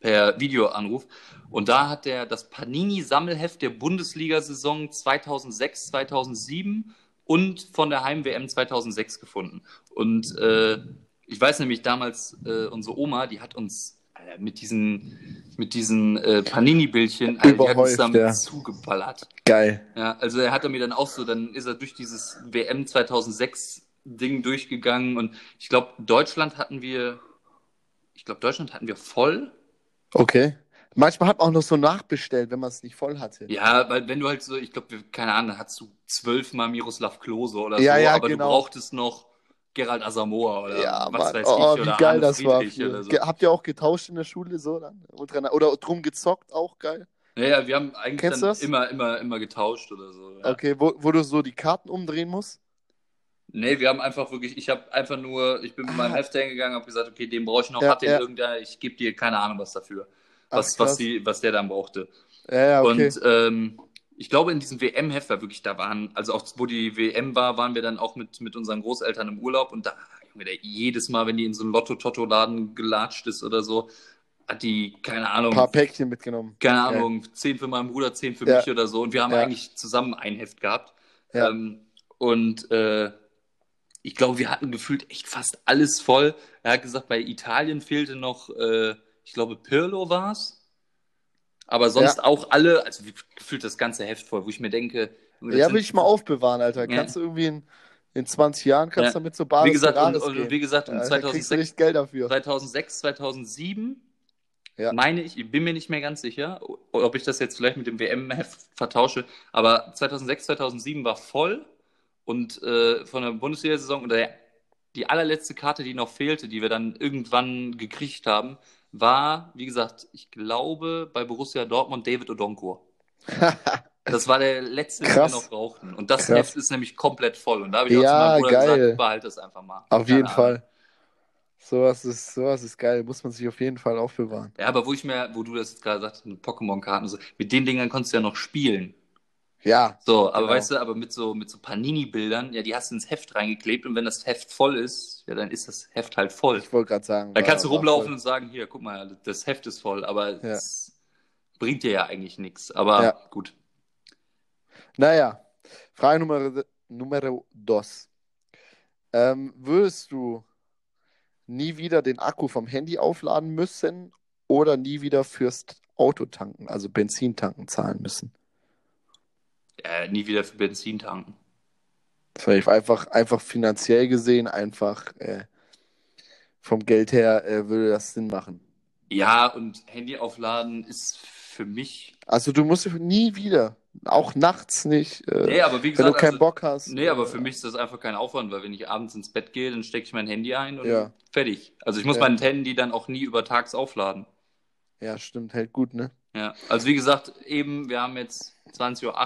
per Videoanruf. Und da hat er das Panini-Sammelheft der Bundesliga-Saison 2006, 2007 und von der Heim-WM 2006 gefunden. Und äh, ich weiß nämlich damals, äh, unsere Oma, die hat uns, äh, mit diesen, mit diesen äh, Panini-Bildchen, Alter, die hat uns Überhäuft, damit ja. zugeballert. Geil. Ja, also er hat er mir dann auch so, dann ist er durch dieses WM 2006 Ding durchgegangen und ich glaube, Deutschland hatten wir, ich glaube, Deutschland hatten wir voll. Okay. Manchmal hat man auch noch so nachbestellt, wenn man es nicht voll hatte. Ja, weil wenn du halt so, ich glaube, keine Ahnung, hast du zwölfmal Miroslav Klose oder Ja, so, ja, aber genau. du brauchtest noch Gerald Asamoah oder Ja, was Mann. weiß oh, ich wie oder geil Arne das war. Friedrich so. Habt ihr auch getauscht in der Schule so dann? Oder, drum gezockt, auch geil. Ja, ja, wir haben eigentlich Kennst dann immer, immer, immer getauscht oder so. Ja. Okay, wo, wo du so die Karten umdrehen musst? Nee, wir haben einfach wirklich, ich habe einfach nur, ich bin mit meinem Ah. Heft hingegangen, habe gesagt, okay, den brauche ich noch, Ja, hat den ja. irgendeiner, ich gebe dir keine Ahnung was dafür, Ach, was, was, krass. die, was der dann brauchte. Ja, ja, okay. Und ähm, ich glaube, in diesem WM-Heft war wirklich, da waren, also auch wo die WM war, waren wir dann auch mit, mit unseren Großeltern im Urlaub und da, Junge, der, jedes Mal, wenn die in so einen Lotto-Totto-Laden gelatscht ist oder so, hat die, keine Ahnung, Ein paar Päckchen mitgenommen. keine Ahnung, zehn für meinen Bruder, zehn für Ja. mich oder so. Und wir haben Ja. eigentlich zusammen ein Heft gehabt. Ja. Ähm, und äh, ich glaube, wir hatten gefühlt echt fast alles voll. Er hat gesagt, bei Italien fehlte noch, äh, ich glaube, Pirlo war es. Aber sonst Ja. auch alle, also gefühlt das ganze Heft voll, wo ich mir denke, Ja, will ich mal aufbewahren, Alter. Ja. Kannst du irgendwie in, in 20 Jahren kannst Ja. du damit so Basis Wie gesagt, und, und wie gesagt, um Ja, da kriegst du 2006, nicht Geld dafür. 2006, 2007, Ja. meine ich, ich bin mir nicht mehr ganz sicher, ob ich das jetzt vielleicht mit dem WM-Heft [laughs] vertausche, aber 2006, 2007 war voll und äh, von der Bundesliga-Saison oder der, die allerletzte Karte, die noch fehlte, die wir dann irgendwann gekriegt haben, war, wie gesagt, ich glaube bei Borussia Dortmund David Odonkor. [laughs] Das war der letzte, den wir Krass. noch brauchten. Und das Krass. Heft ist nämlich komplett voll. Und da habe ich auch Ja, zu meinem Bruder geil. gesagt, behalt das einfach mal. Auf Keine jeden Ahnung. Fall. Sowas ist, sowas ist geil. Muss man sich auf jeden Fall aufbewahren. Ja, aber wo ich mir, wo du das jetzt gerade sagst, mit Pokémon-Karten, und so, mit den Dingern konntest du ja noch spielen. Ja. So, aber Genau. weißt du, aber mit so, mit so Panini-Bildern, ja, die hast du ins Heft reingeklebt und wenn das Heft voll ist, ja, dann ist das Heft halt voll. Ich wollte gerade sagen. Dann war- kannst du rumlaufen und sagen, hier, guck mal, das Heft ist voll, aber Ja. es bringt dir ja eigentlich nichts. Aber Ja. gut. Naja, Frage Nummer, Numero dos. Ähm, würdest du nie wieder den Akku vom Handy aufladen müssen oder nie wieder fürs Auto tanken, also Benzin tanken zahlen müssen? Äh, nie wieder für Benzin tanken. Vielleicht einfach, einfach finanziell gesehen, einfach äh, vom Geld her äh, würde das Sinn machen. Ja, und Handy aufladen ist für mich. Also du musst nie wieder, auch nachts nicht, äh, Nee, aber wie wenn gesagt, du keinen also, Bock hast. Nee, aber für mich ist das einfach kein Aufwand, weil wenn ich abends ins Bett gehe, dann stecke ich mein Handy ein und Ja. fertig. Also ich muss Ja. mein Handy dann auch nie über tags aufladen. Ja, stimmt, hält gut, ne? Ja, also wie gesagt, eben, wir haben jetzt 20.08 Uhr,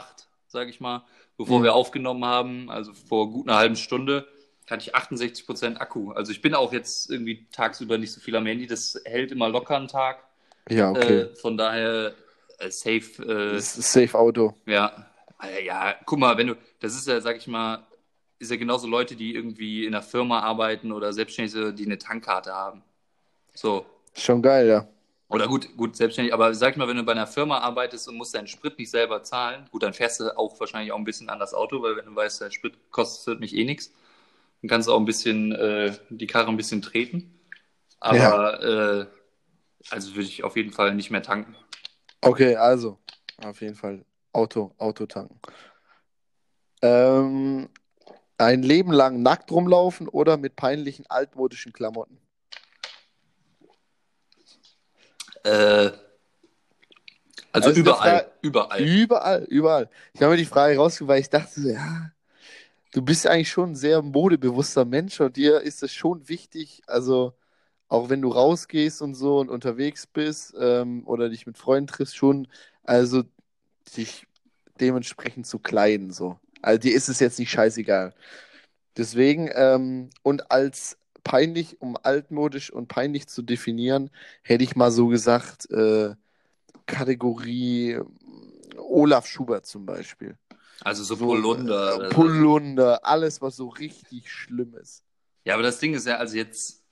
sage ich mal, bevor Mhm. wir aufgenommen haben, also vor gut einer halben Stunde, hatte ich 68% Akku. Also ich bin auch jetzt irgendwie tagsüber nicht so viel am Handy, das hält immer locker einen Tag. Ja, okay. Äh, von daher äh, safe, äh, Safe Auto. ja. Äh, Ja, guck mal, wenn du, das ist ja, sag ich mal, ist ja genauso Leute, die irgendwie in einer Firma arbeiten oder Selbstständige, die eine Tankkarte haben. So. Schon geil, ja. Oder gut, gut, selbstständig, aber sag ich mal, wenn du bei einer Firma arbeitest und musst deinen Sprit nicht selber zahlen, gut, dann fährst du auch wahrscheinlich auch ein bisschen an das Auto, weil wenn du weißt, der Sprit kostet mich eh nichts, dann kannst du auch ein bisschen äh, die Karre ein bisschen treten. Aber äh, also würde ich auf jeden Fall nicht mehr tanken. Okay, also, auf jeden Fall Auto, Auto tanken. Ähm, ein Leben lang nackt rumlaufen oder mit peinlichen altmodischen Klamotten? Äh, also, Also überall, Frage- überall. Überall, überall. Ich habe mir die Frage rausgesucht, weil ich dachte, so, ja, du bist eigentlich schon ein sehr modebewusster Mensch und dir ist es schon wichtig, also auch wenn du rausgehst und so und unterwegs bist ähm, oder dich mit Freunden triffst, schon, also dich dementsprechend zu kleiden, so. Also dir ist es jetzt nicht scheißegal. Deswegen, ähm, und als peinlich, um altmodisch und peinlich zu definieren, hätte ich mal so gesagt, äh, Kategorie Olaf Schubert zum Beispiel. Also so So, Polunder. äh. Polunder, alles, was so richtig schlimm ist. Ja, aber das Ding ist ja, also jetzt,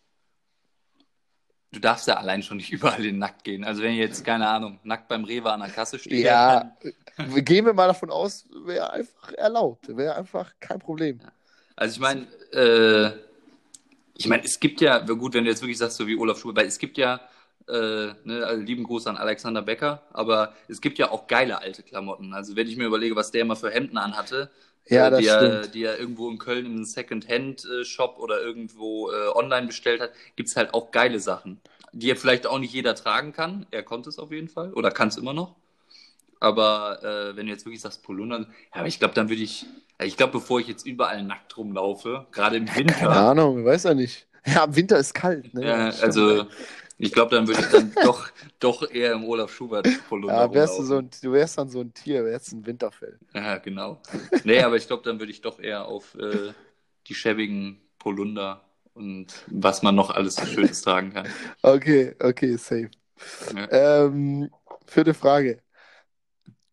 du darfst ja allein schon nicht [laughs] überall in nackt gehen. Also wenn ihr jetzt, keine Ahnung, nackt beim Rewe an der Kasse steht, Ja, gehen wir mal davon aus, wäre einfach erlaubt, wäre einfach kein Problem. Also ich meine, äh, ich meine, es gibt ja, gut, wenn du jetzt wirklich sagst, so wie Olaf Schubert, weil es gibt ja Äh, ne, also lieben Gruß an Alexander Becker. Aber es gibt ja auch geile alte Klamotten. Also wenn ich mir überlege, was der immer für Hemden anhatte, Ja, äh, das die, er, die er irgendwo in Köln im Second-Hand-Shop oder irgendwo äh, online bestellt hat, gibt's halt auch geile Sachen, die ja vielleicht auch nicht jeder tragen kann. Er konnte es auf jeden Fall oder kann es immer noch. Aber äh, wenn du jetzt wirklich sagst Polunder, ja, aber ich glaube, dann würde ich, ja, ich glaube, bevor ich jetzt überall nackt rumlaufe, gerade im Keine Winter, Ahnung, weiß ja nicht. Ja, im Winter ist kalt, ne? ja, also ich glaube, dann würde ich dann [laughs] doch, doch eher im Olaf Schubert Polunder Ja, wärst du, so ein, du wärst dann so ein Tier, wärst ein Winterfell. Ja, genau. Nee, aber ich glaube, dann würde ich doch eher auf äh, die schäbigen Polunder und was man noch alles so Schönes tragen kann. Okay, okay, safe. Ja. Ähm, vierte Frage.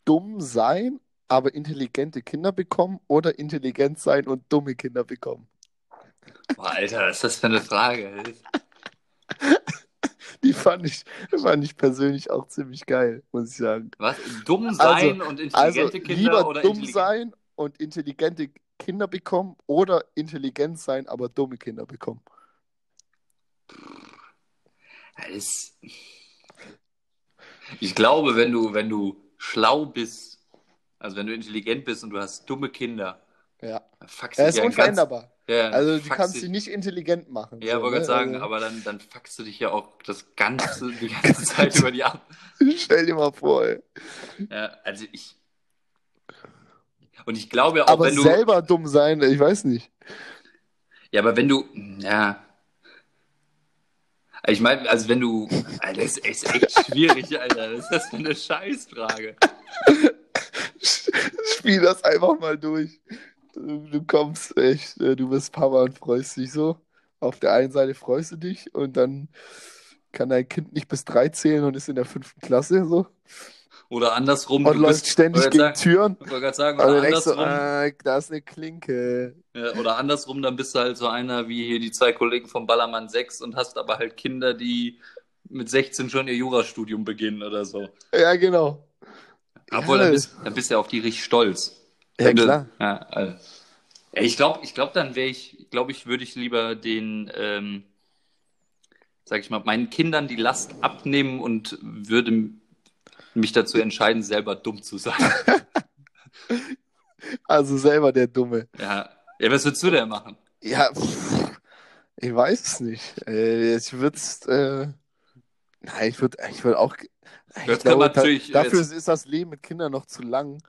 Dumm sein, aber intelligente Kinder bekommen oder intelligent sein und dumme Kinder bekommen? Boah, Alter, was ist das für eine Frage? [laughs] Die fand ich, fand ich persönlich auch ziemlich geil, muss ich sagen. Was? Dumm sein und intelligente Also Kinder lieber oder dumm sein und intelligente Kinder bekommen oder intelligent sein, aber dumme Kinder bekommen. Das- Ich glaube, wenn du, wenn du schlau bist, also wenn du intelligent bist und du hast dumme Kinder, Ja. fuckst Er ist dich ja ganz, unveränderbar. ja, Also du kannst dich- sie nicht intelligent machen. Ja, so, wollte ne? gerade sagen, Also, aber dann, dann fuckst du dich ja auch das ganze, [laughs] die ganze Zeit über die ab. [laughs] Stell dir mal vor, ey. Ja, also ich. Und ich glaube ja auch, Aber wenn du. selber dumm sein, ich weiß nicht. Ja, aber wenn du. Ja. Ich meine, also wenn du. Alter, das ist echt schwierig, Alter. Was ist das für eine Scheißfrage? [laughs] Spiel das einfach mal durch. Du, du kommst echt, äh, du bist Papa und freust dich so. Auf der einen Seite freust du dich und dann kann dein Kind nicht bis drei zählen und ist in der fünften Klasse so. Oder andersrum. Und du läuft bist, ständig gegen sagen- Türen. Ich gerade sagen, Und oder denkst so, andersrum, ah, da ist eine Klinke. ja, oder andersrum, dann bist du halt so einer wie hier die zwei Kollegen vom Ballermann 6 und hast aber halt Kinder, die mit 16 schon ihr Jurastudium beginnen oder so. Ja, genau. Obwohl, ja, dann bist, dann bist du ja auf die richtig stolz. ja, du- klar. Ja, also. ich glaube, ich glaub, dann wäre ich, glaube ich, würde ich lieber den, ähm, sag ich mal, meinen Kindern die Last abnehmen und würde mich dazu entscheiden, selber dumm zu sein. [laughs] Also selber der Dumme. ja. ja, was würdest du denn machen? Ja, pff, ich weiß es nicht. Äh, Ich würde äh, nein, ich würde ich würd auch, ich glaube, da, dafür jetzt- ist das Leben mit Kindern noch zu lang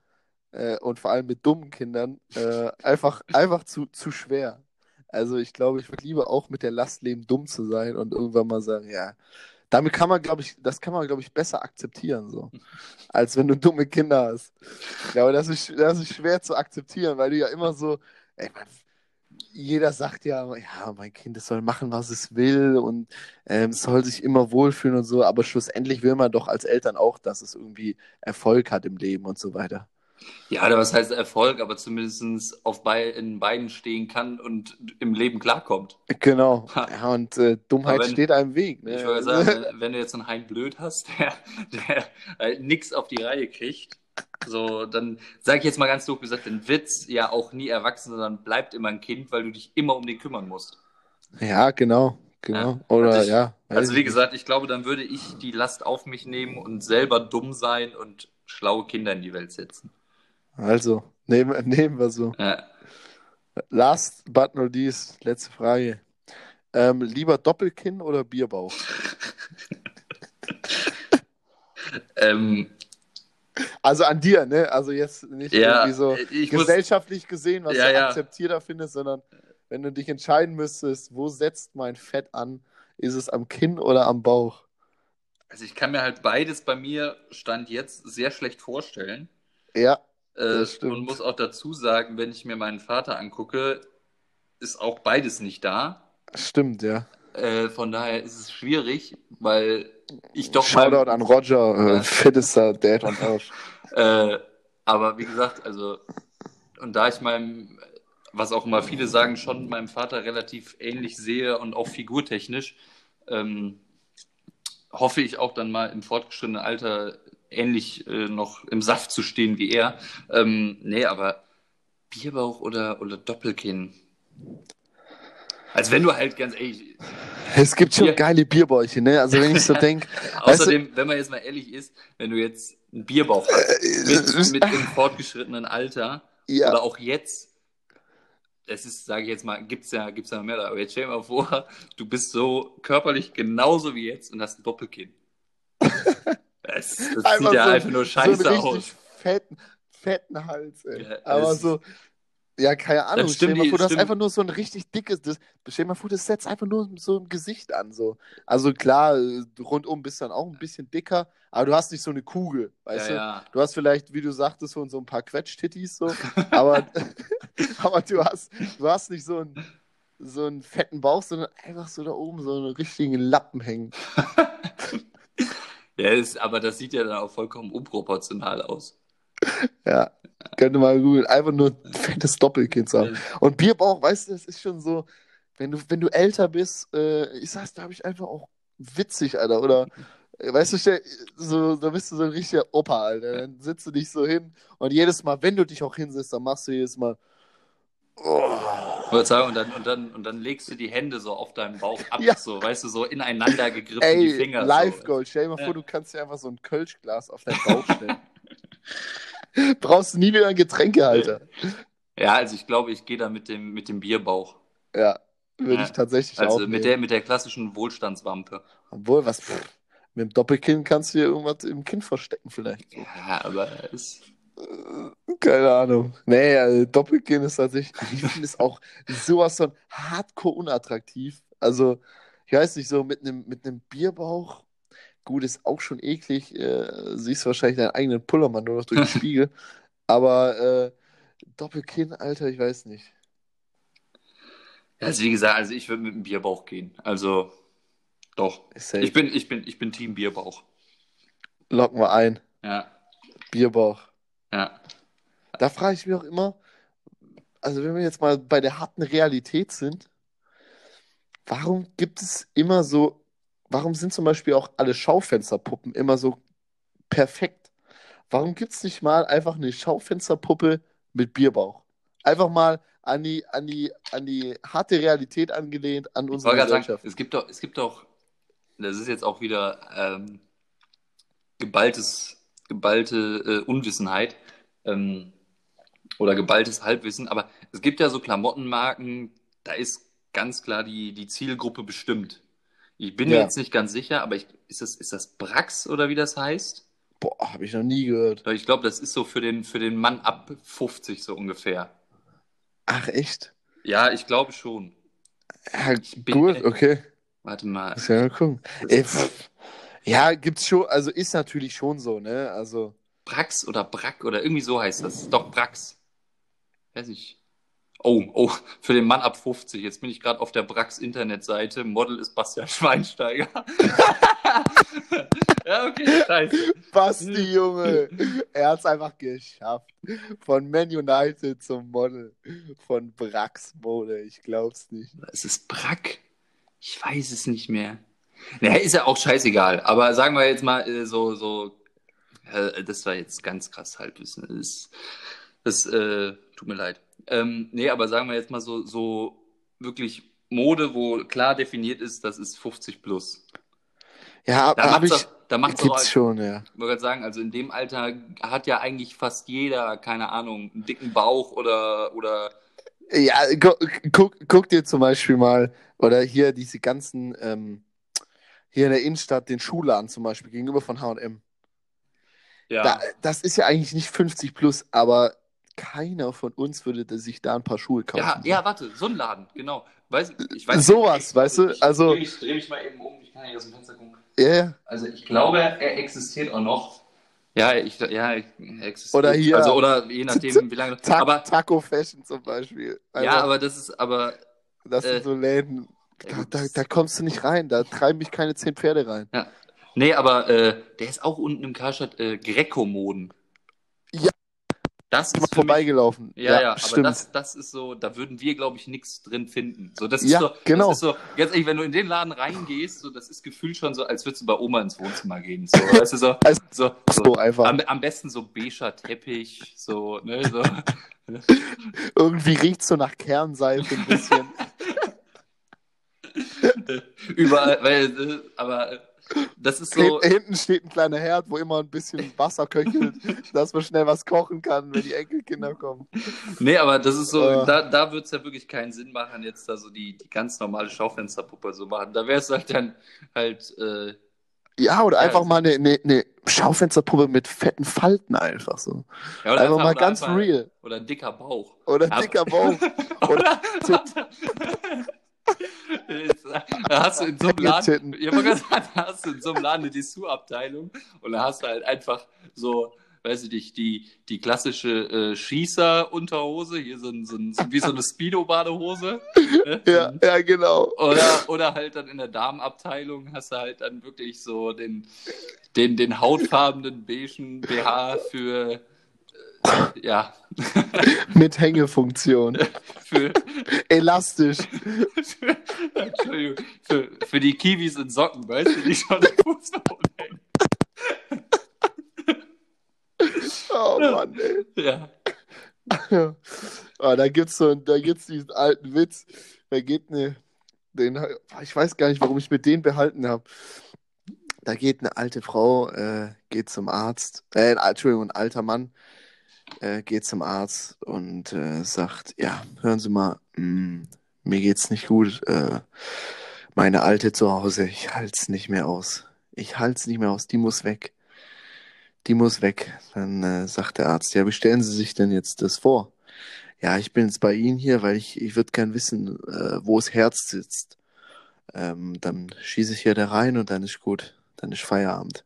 äh, und vor allem mit dummen Kindern äh, einfach, einfach zu, zu schwer. Also ich glaube, ich würde lieber auch mit der Last leben, dumm zu sein und irgendwann mal sagen, ja, damit kann man, glaube ich, das kann man, glaube ich, besser akzeptieren, so, als wenn du dumme Kinder hast. Ich glaube, das ist, das ist schwer zu akzeptieren, weil du ja immer so, ey, man, jeder sagt ja, ja, mein Kind, es soll machen, was es will und ähm, soll sich immer wohlfühlen und so, aber schlussendlich will man doch als Eltern auch, dass es irgendwie Erfolg hat im Leben und so weiter. Ja, was heißt Erfolg, aber zumindest auf bei, in beiden stehen kann und im Leben klarkommt. Genau. [laughs] Ja, und äh, Dummheit wenn- steht einem Weg. Ne? Ich wollte sagen, [laughs] wenn du jetzt einen Hein Blöd hast, der, der halt nix auf die Reihe kriegt, so, dann sage ich jetzt mal ganz doof gesagt, dann wird's ja auch nie erwachsen, sondern bleibt immer ein Kind, weil du dich immer um den kümmern musst. ja, genau. Genau. Ja. Oder Also ich- ja. Also wie gesagt, ich glaube, dann würde ich die Last auf mich nehmen und selber dumm sein und schlaue Kinder in die Welt setzen. Also, nehmen, [laughs] nehmen wir so. Ja. Last but not least, letzte Frage. Ähm, lieber Doppelkinn oder Bierbauch? [laughs] Ähm, Also an dir, ne? Also jetzt nicht Ja, irgendwie so ich muss- gesellschaftlich gesehen, was Ja, du ja. akzeptierter findest, sondern wenn du dich entscheiden müsstest, wo setzt mein Fett an? Ist es am Kinn oder am Bauch? also ich kann mir halt beides bei mir Stand jetzt sehr schlecht vorstellen. Ja, Äh, und muss auch dazu sagen, wenn ich mir meinen Vater angucke, ist auch beides nicht da. stimmt, ja. Äh, von daher ist es schwierig, weil ich doch Shoutout mal, an Roger, äh, fittester Dad on Earth. [laughs] äh, aber wie gesagt, also und da ich meinem, was auch immer viele sagen, schon meinem Vater relativ ähnlich sehe und auch figurtechnisch, ähm, hoffe ich auch dann mal im fortgeschrittenen Alter ähnlich äh, noch im Saft zu stehen wie er. Ähm, nee, aber Bierbauch oder, oder Doppelkinn. Also wenn du halt ganz ehrlich, Es gibt schon Bier- geile Bierbäuche, ne? Also wenn ich so [laughs] denke, weißt du, Außerdem, wenn man jetzt mal ehrlich ist, wenn du jetzt einen Bierbauch hast, mit, mit im fortgeschrittenen Alter ja, oder auch jetzt, es ist, sage ich jetzt mal, gibt's ja, gibt's ja mehr, aber jetzt stell dir mal vor, du bist so körperlich genauso wie jetzt und hast ein Doppelkinn. [laughs] Das, das sieht Einfach ja so- einfach nur so einen scheiße richtig aus. fetten, fetten Hals, ey. Ja, Aber so, ja, keine Ahnung. Stell dir mal vor, du hast einfach nur so ein richtig dickes, das, stell dir mal vor, das setzt einfach nur so ein Gesicht an, so. Also klar, äh, rundum bist du dann auch ein bisschen dicker, aber du hast nicht so eine Kugel, weißt ja, du? ja. Du hast vielleicht, wie du sagtest, so, so ein paar Quetschtittis, so, aber, [laughs] [laughs] aber du hast, du hast nicht so einen, so einen fetten Bauch, sondern einfach so da oben so einen richtigen Lappen hängen. [laughs] ja ist, aber das sieht ja dann auch vollkommen unproportional aus. Ja, könnte mal googeln. Einfach nur ein fettes Doppelkind haben. Und Bierbauch, weißt du, das ist schon so, wenn du, wenn du älter bist, äh, ich sag's, da habe ich einfach auch witzig, Alter. Oder, äh, weißt du, so, da bist du so ein richtiger Opa, Alter. Dann sitzt du dich so hin und jedes Mal, wenn du dich auch hinsetzt, dann machst du jedes Mal. Oh. Sagen, und dann, und, dann, und dann legst du die Hände so auf deinen Bauch ab, [laughs] Ja. so, weißt du, so ineinander gegriffen, die Ey, Finger. Live so. Goal. Stell dir mal Ja. vor, du kannst dir einfach so ein Kölschglas auf deinen Bauch stellen. [laughs] Brauchst du nie wieder einen Getränkehalter. Ja, also ich glaube, ich gehe da mit dem, mit dem Bierbauch. Ja, würde Ja. ich tatsächlich Also auch mit nehmen. der, mit der klassischen Wohlstandswampe. Obwohl, was, pff, mit dem Doppelkinn kannst du dir irgendwas im Kinn verstecken vielleicht. So. Ja, aber es, Keine Ahnung. Nee, also Doppelkinn ist tatsächlich, ich finde es auch sowas von hardcore unattraktiv. Also, ich weiß nicht, so mit einem mit Bierbauch, gut, ist auch schon eklig, äh, siehst wahrscheinlich deinen eigenen Pullermann nur noch durch den [laughs] Spiegel. Aber äh, Doppelkinn, Alter, ich weiß nicht. also wie gesagt, also ich würde mit dem Bierbauch gehen. Also doch. Safe. Ich bin, ich bin, ich bin Team Bierbauch. Locken wir ein. Ja, Bierbauch. Ja. Da frage ich mich auch immer, also wenn wir jetzt mal bei der harten Realität sind, warum gibt es immer so, warum sind zum Beispiel auch alle Schaufensterpuppen immer so perfekt? Warum gibt es nicht mal einfach eine Schaufensterpuppe mit Bierbauch? Einfach mal an die, an die, an die harte Realität angelehnt, an unsere gerade sagen, Gesellschaft. es gibt doch, es gibt doch, das ist jetzt auch wieder ähm, geballtes, geballte äh, Unwissenheit ähm, oder geballtes Halbwissen, aber es gibt ja so Klamottenmarken, da ist ganz klar die, die Zielgruppe bestimmt. Ich bin mir Ja. jetzt nicht ganz sicher, aber ich, ist, das, ist das Brax oder wie das heißt? Boah, habe ich noch nie gehört. Ich glaube, das ist so für den, für den Mann ab 50 so ungefähr. Ach, echt? Ja, ich glaube schon. Ja, bin- gut, okay. Warte mal. Muss ja mal gucken. Ey. Ja, gibt's schon, also ist natürlich schon so, ne? Also. Brax oder Brack oder irgendwie so heißt das. Doch, Brax. Weiß ich. Oh, oh, für den Mann ab 50. Jetzt bin ich gerade auf der Brax Internetseite. Model ist Bastian Schweinsteiger. [laughs] ja, okay, scheiße. Basti, Junge. Er hat's einfach geschafft. Von Man United zum Model. Von Brax Mode. Ich glaub's nicht. Es ist Brack. Ich weiß es nicht mehr. Naja, ist ja auch scheißegal. Aber sagen wir jetzt mal äh, so, so, äh, das war jetzt ganz krass Halbwissen. Das, das äh, tut mir leid. Ähm, nee, aber sagen wir jetzt mal so, so wirklich Mode, wo klar definiert ist, das ist 50 plus. Ja, Da hab ich. auch, da macht's auch, Gibt's ich schon, ja. wollte gerade sagen, also in dem Alter hat ja eigentlich fast jeder, keine Ahnung, einen dicken Bauch oder, oder Ja, gu guck, guck dir zum Beispiel mal, oder hier diese ganzen, ähm, hier in der Innenstadt, den Schuhladen zum Beispiel, gegenüber von HM. ja. Da, das ist ja eigentlich nicht 50 plus, aber keiner von uns würde sich da ein paar Schuhe kaufen. Ja, ja, warte, so ein Laden, genau. Weiß, ich weiß Sowas, weißt du, Ich, also- Ich dreh mich mal eben um, ich kann nicht aus dem Fenster gucken. Ja, ja. Also ich glaube, er existiert auch noch. Ja, ich, ja, er existiert. Oder hier- Also, oder je nachdem, [laughs] wie lange. Ta Aber, Taco Fashion zum Beispiel. ja, Einfach, aber das ist, aber, Das äh, sind so Läden. Ja, Da, da, da kommst du nicht rein. Da treiben mich keine zehn Pferde rein. ja. Nee, aber äh, der ist auch unten im Karstadt äh, Greco-Moden. Ja. Das ist für mich, vorbeigelaufen. Ja, ja, aber stimmt. das, das ist so, da würden wir, glaube ich, nichts drin finden. So, das ist Ja, so, genau. Das ist so, ganz ehrlich, wenn du in den Laden reingehst, so, das ist gefühlt schon so, als würdest du bei Oma ins Wohnzimmer gehen. So, weißt du, so, [laughs] Also, so, so so einfach. am, am besten so beiger Teppich, so, ne, so. [laughs] Irgendwie riecht so nach Kernseife ein bisschen. [laughs] Überall, weil, äh, aber das ist so. Hinten steht ein kleiner Herd, wo immer ein bisschen Wasser köchelt, [laughs] dass man schnell was kochen kann, wenn die Enkelkinder kommen. Nee, aber das ist so, Äh. da, da wird es ja wirklich keinen Sinn machen, jetzt da so die, die ganz normale Schaufensterpuppe so machen. Da wäre es halt dann halt, äh, Ja, oder Ja, einfach also- mal eine, eine, eine Schaufensterpuppe mit fetten Falten einfach so. ja, oder Einfach mal oder ganz einfach- real. Oder ein dicker Bauch. Oder Ja. dicker Bauch. [laughs] Oder? [laughs] da hast du in so einem Laden, ganz da hast du in so einem Laden eine Dessous-Abteilung und da hast du halt einfach so, weiß ich nicht, die, die klassische äh, Schießer-Unterhose, hier so, ein, so, ein, wie so eine Speedo-Badehose. ne? [laughs] Ja, ja, genau. Oder, oder halt dann in der Damenabteilung hast du halt dann wirklich so den, den, den hautfarbenen beigen BH für, äh, ja, [laughs] Mit Hängefunktion. für, Elastisch. für, Entschuldigung, für, für die Kiwis in Socken, weißt du, die schon den Fuß nach unten hängen. Oh Mann, ey. Ja. Ah, da gibt's so, da gibt's diesen alten Witz. Da geht eine, den, ich weiß gar nicht, warum ich mir den behalten habe. Da geht eine alte Frau, äh, geht zum Arzt, äh, Entschuldigung, ein alter Mann, äh, geht zum Arzt und äh, sagt, ja, hören Sie mal, mh, mir geht's nicht gut. Äh, meine Alte zu Hause, ich halt's nicht mehr aus. Ich halt's nicht mehr aus, die muss weg. Die muss weg. Dann äh, sagt der Arzt, ja, wie stellen Sie sich denn jetzt das vor? Ja, ich bin jetzt bei Ihnen hier, weil ich, ich würde gern wissen, äh, wo das Herz sitzt. Ähm, dann schieße ich hier da rein und dann ist gut. Dann ist Feierabend.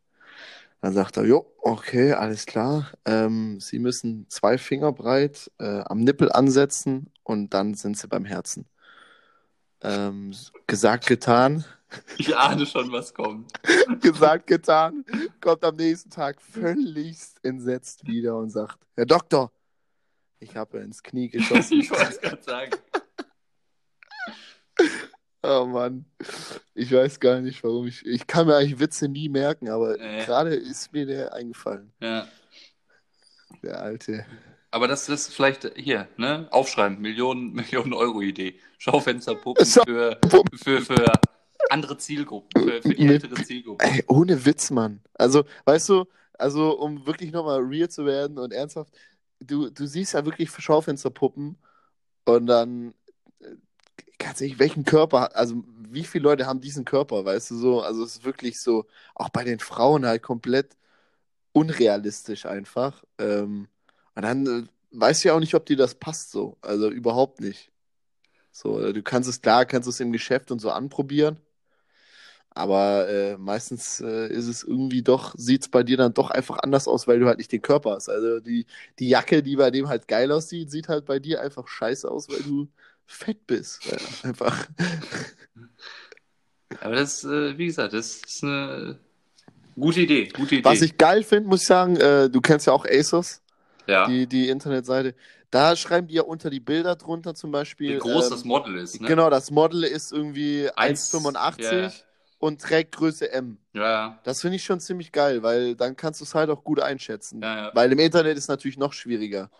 Dann sagt er, jo, okay, alles klar. Ähm, Sie müssen zwei Finger breit äh, am Nippel ansetzen und dann sind Sie beim Herzen. Ähm, gesagt, getan. Ich ahne schon, was kommt. [laughs] gesagt, getan, kommt am nächsten Tag völligst entsetzt wieder und sagt, Herr Doktor, ich habe ins Knie [laughs] geschossen. Ich wollte es gerade sagen. [laughs] oh Mann, ich weiß gar nicht, warum ich, ich kann mir eigentlich Witze nie merken, aber Nee. gerade ist mir der eingefallen, Ja. der alte. Aber das ist vielleicht hier, ne? Aufschreiben, Millionen, [laughs] Millionen Euro Idee. Schaufensterpuppen [laughs] Schau- für, für, für andere Zielgruppen, für, für die ältere Zielgruppe. Ey, ohne Witz, Mann. Also, weißt du, also um wirklich nochmal real zu werden und ernsthaft, du, du siehst ja wirklich Schaufensterpuppen und dann, äh, ganz ehrlich, welchen Körper, also wie viele Leute haben diesen Körper, weißt du so, also es ist wirklich so, auch bei den Frauen halt komplett unrealistisch einfach. Ähm, und dann äh, weißt du ja auch nicht, ob dir das passt so, also überhaupt nicht. So, du kannst es, klar, kannst es im Geschäft und so anprobieren. Aber äh, meistens äh, ist es irgendwie doch, sieht es bei dir dann doch einfach anders aus, weil du halt nicht den Körper hast. Also die, die Jacke, die bei dem halt geil aussieht, sieht halt bei dir einfach scheiße aus, weil du fett bist. Ja, einfach. Aber das, äh, wie gesagt, das ist eine gute Idee. Gute Idee. Was ich geil finde, muss ich sagen, äh, du kennst ja auch ASOS, ja. die, die Internetseite. Da schreiben die ja unter die Bilder drunter zum Beispiel. wie groß ähm, das Model ist, ne? Genau, das Model ist irgendwie Eins- 1,85 Ja, ja. und trägt Größe M. Ja, ja. Das finde ich schon ziemlich geil, weil dann kannst du es halt auch gut einschätzen. Ja, ja. Weil im Internet ist natürlich noch schwieriger.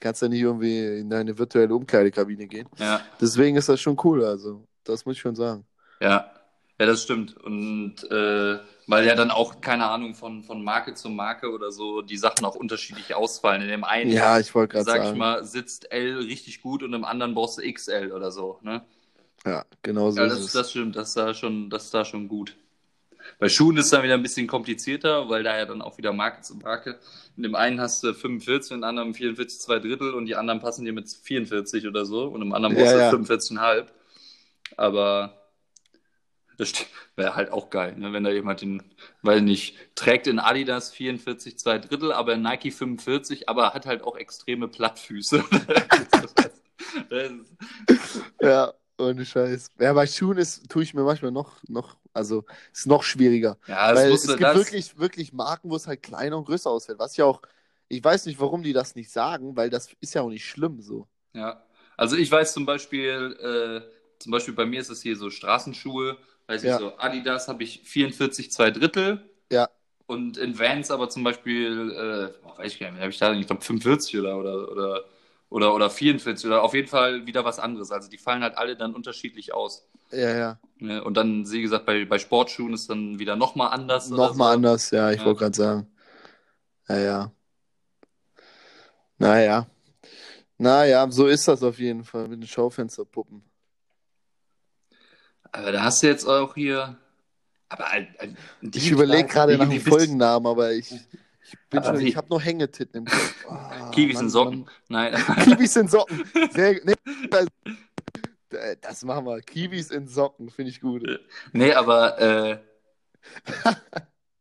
Kannst ja nicht irgendwie in deine virtuelle Umkleidekabine gehen. ja. Deswegen ist das schon cool, also. Das muss ich schon sagen. Ja, ja, das stimmt. Und äh, weil ja dann auch, keine Ahnung, von, von Marke zu Marke oder so die Sachen auch unterschiedlich ausfallen. In dem einen, Ja, ich sag sagen. ich mal, sitzt L richtig gut und im anderen brauchst du XL oder so. Ne? Ja, genau so Ja, ist das, es. das stimmt, das ist da schon, das ist da schon gut. Bei Schuhen ist es dann wieder ein bisschen komplizierter, weil da ja dann auch wieder Marke zu Marke. In dem einen hast du 45, in dem anderen 44, zwei Drittel und die anderen passen dir mit 44 oder so und im anderen brauchst Ja, du ja. 45,5. Aber das wäre halt auch geil, ne? wenn da jemand den, weil nicht, trägt in Adidas 44, zwei Drittel, aber in Nike 45, aber hat halt auch extreme Plattfüße. [laughs] das ist, Ja, ohne Scheiß. Ja, bei Schuhen ist, tue ich mir manchmal noch, noch, also ist noch schwieriger. ja, das Weil es gibt das, wirklich, wirklich Marken, wo es halt kleiner und größer ausfällt. Was ja auch, ich weiß nicht, warum die das nicht sagen, weil das ist ja auch nicht schlimm so. Ja, also ich weiß zum Beispiel, äh, zum Beispiel bei mir ist es hier so Straßenschuhe, weiß Ja. ich so, Adidas habe ich 44, zwei Drittel. Ja. Und in Vans aber zum Beispiel, äh, oh, weiß ich gar nicht, habe ich da, ich glaube 45 oder, oder, oder, Oder, oder 44 oder auf jeden Fall wieder was anderes. Also die fallen halt alle dann unterschiedlich aus. Ja, ja. Ne? Und dann, wie gesagt, bei, bei Sportschuhen ist dann wieder nochmal anders. Nochmal so. anders, ja, ich Ja. wollte gerade sagen. Ja, ja. Naja. Naja, so ist das auf jeden Fall mit den Schaufensterpuppen. Aber da hast du jetzt auch hier. Aber äh, äh, Ich überlege gerade nach dem Folgennamen, aber ich, ich bin Aber schon, ich habe noch Hängetitten im Kopf. [laughs] Ah, Kiwis Mann, in Socken. Nein. Mann. [laughs] [laughs] Kiwis in Socken. Sehr, nee, das, das machen wir. Kiwis in Socken, finde ich gut. nee, aber äh,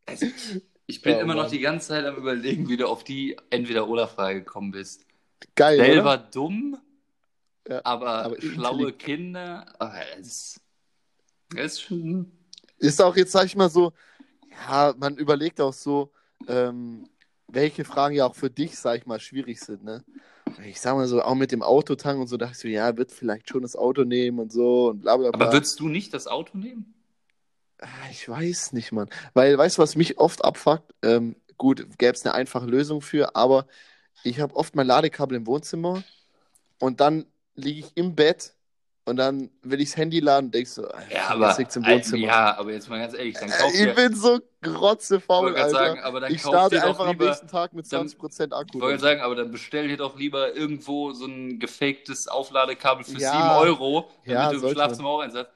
also ich, bin Oh, immer noch Mann. die ganze Zeit am überlegen, wie du auf die Entweder-Oder-Frage gekommen bist. Geil, Selber oder? dumm, Ja, aber, aber schlaue. Kinder. ah, Das ist, das ist schon. Ist auch jetzt, sag ich mal so, ja, man überlegt auch so, ähm, welche Fragen ja auch für dich, sag ich mal, schwierig sind, ne? Ich sag mal so, auch mit dem Autotank und so, dachte ich so, ja, wird vielleicht schon das Auto nehmen und so und bla bla bla. Aber würdest du nicht das Auto nehmen? Ah, Ich weiß nicht, Mann. Weil, weißt du, was mich oft abfuckt? Ähm, gut, gäbe es eine einfache Lösung für, aber ich habe oft mein Ladekabel im Wohnzimmer und dann liege ich im Bett und dann will ich das Handy laden und denkst so, Ja, aber, äh, Wohnzimmer. ja, aber jetzt mal ganz ehrlich, dann kauf dir, ich bin so grotzefaul, Alter. sagen, aber dann ich starte dir einfach am lieber, nächsten Tag mit dann- 20% Akku. Ich wollte sagen, aber dann bestell dir doch lieber irgendwo so ein gefaktes Aufladekabel für Ja. 7 Euro, damit Ja, du im Schlafzimmer auch eins hast,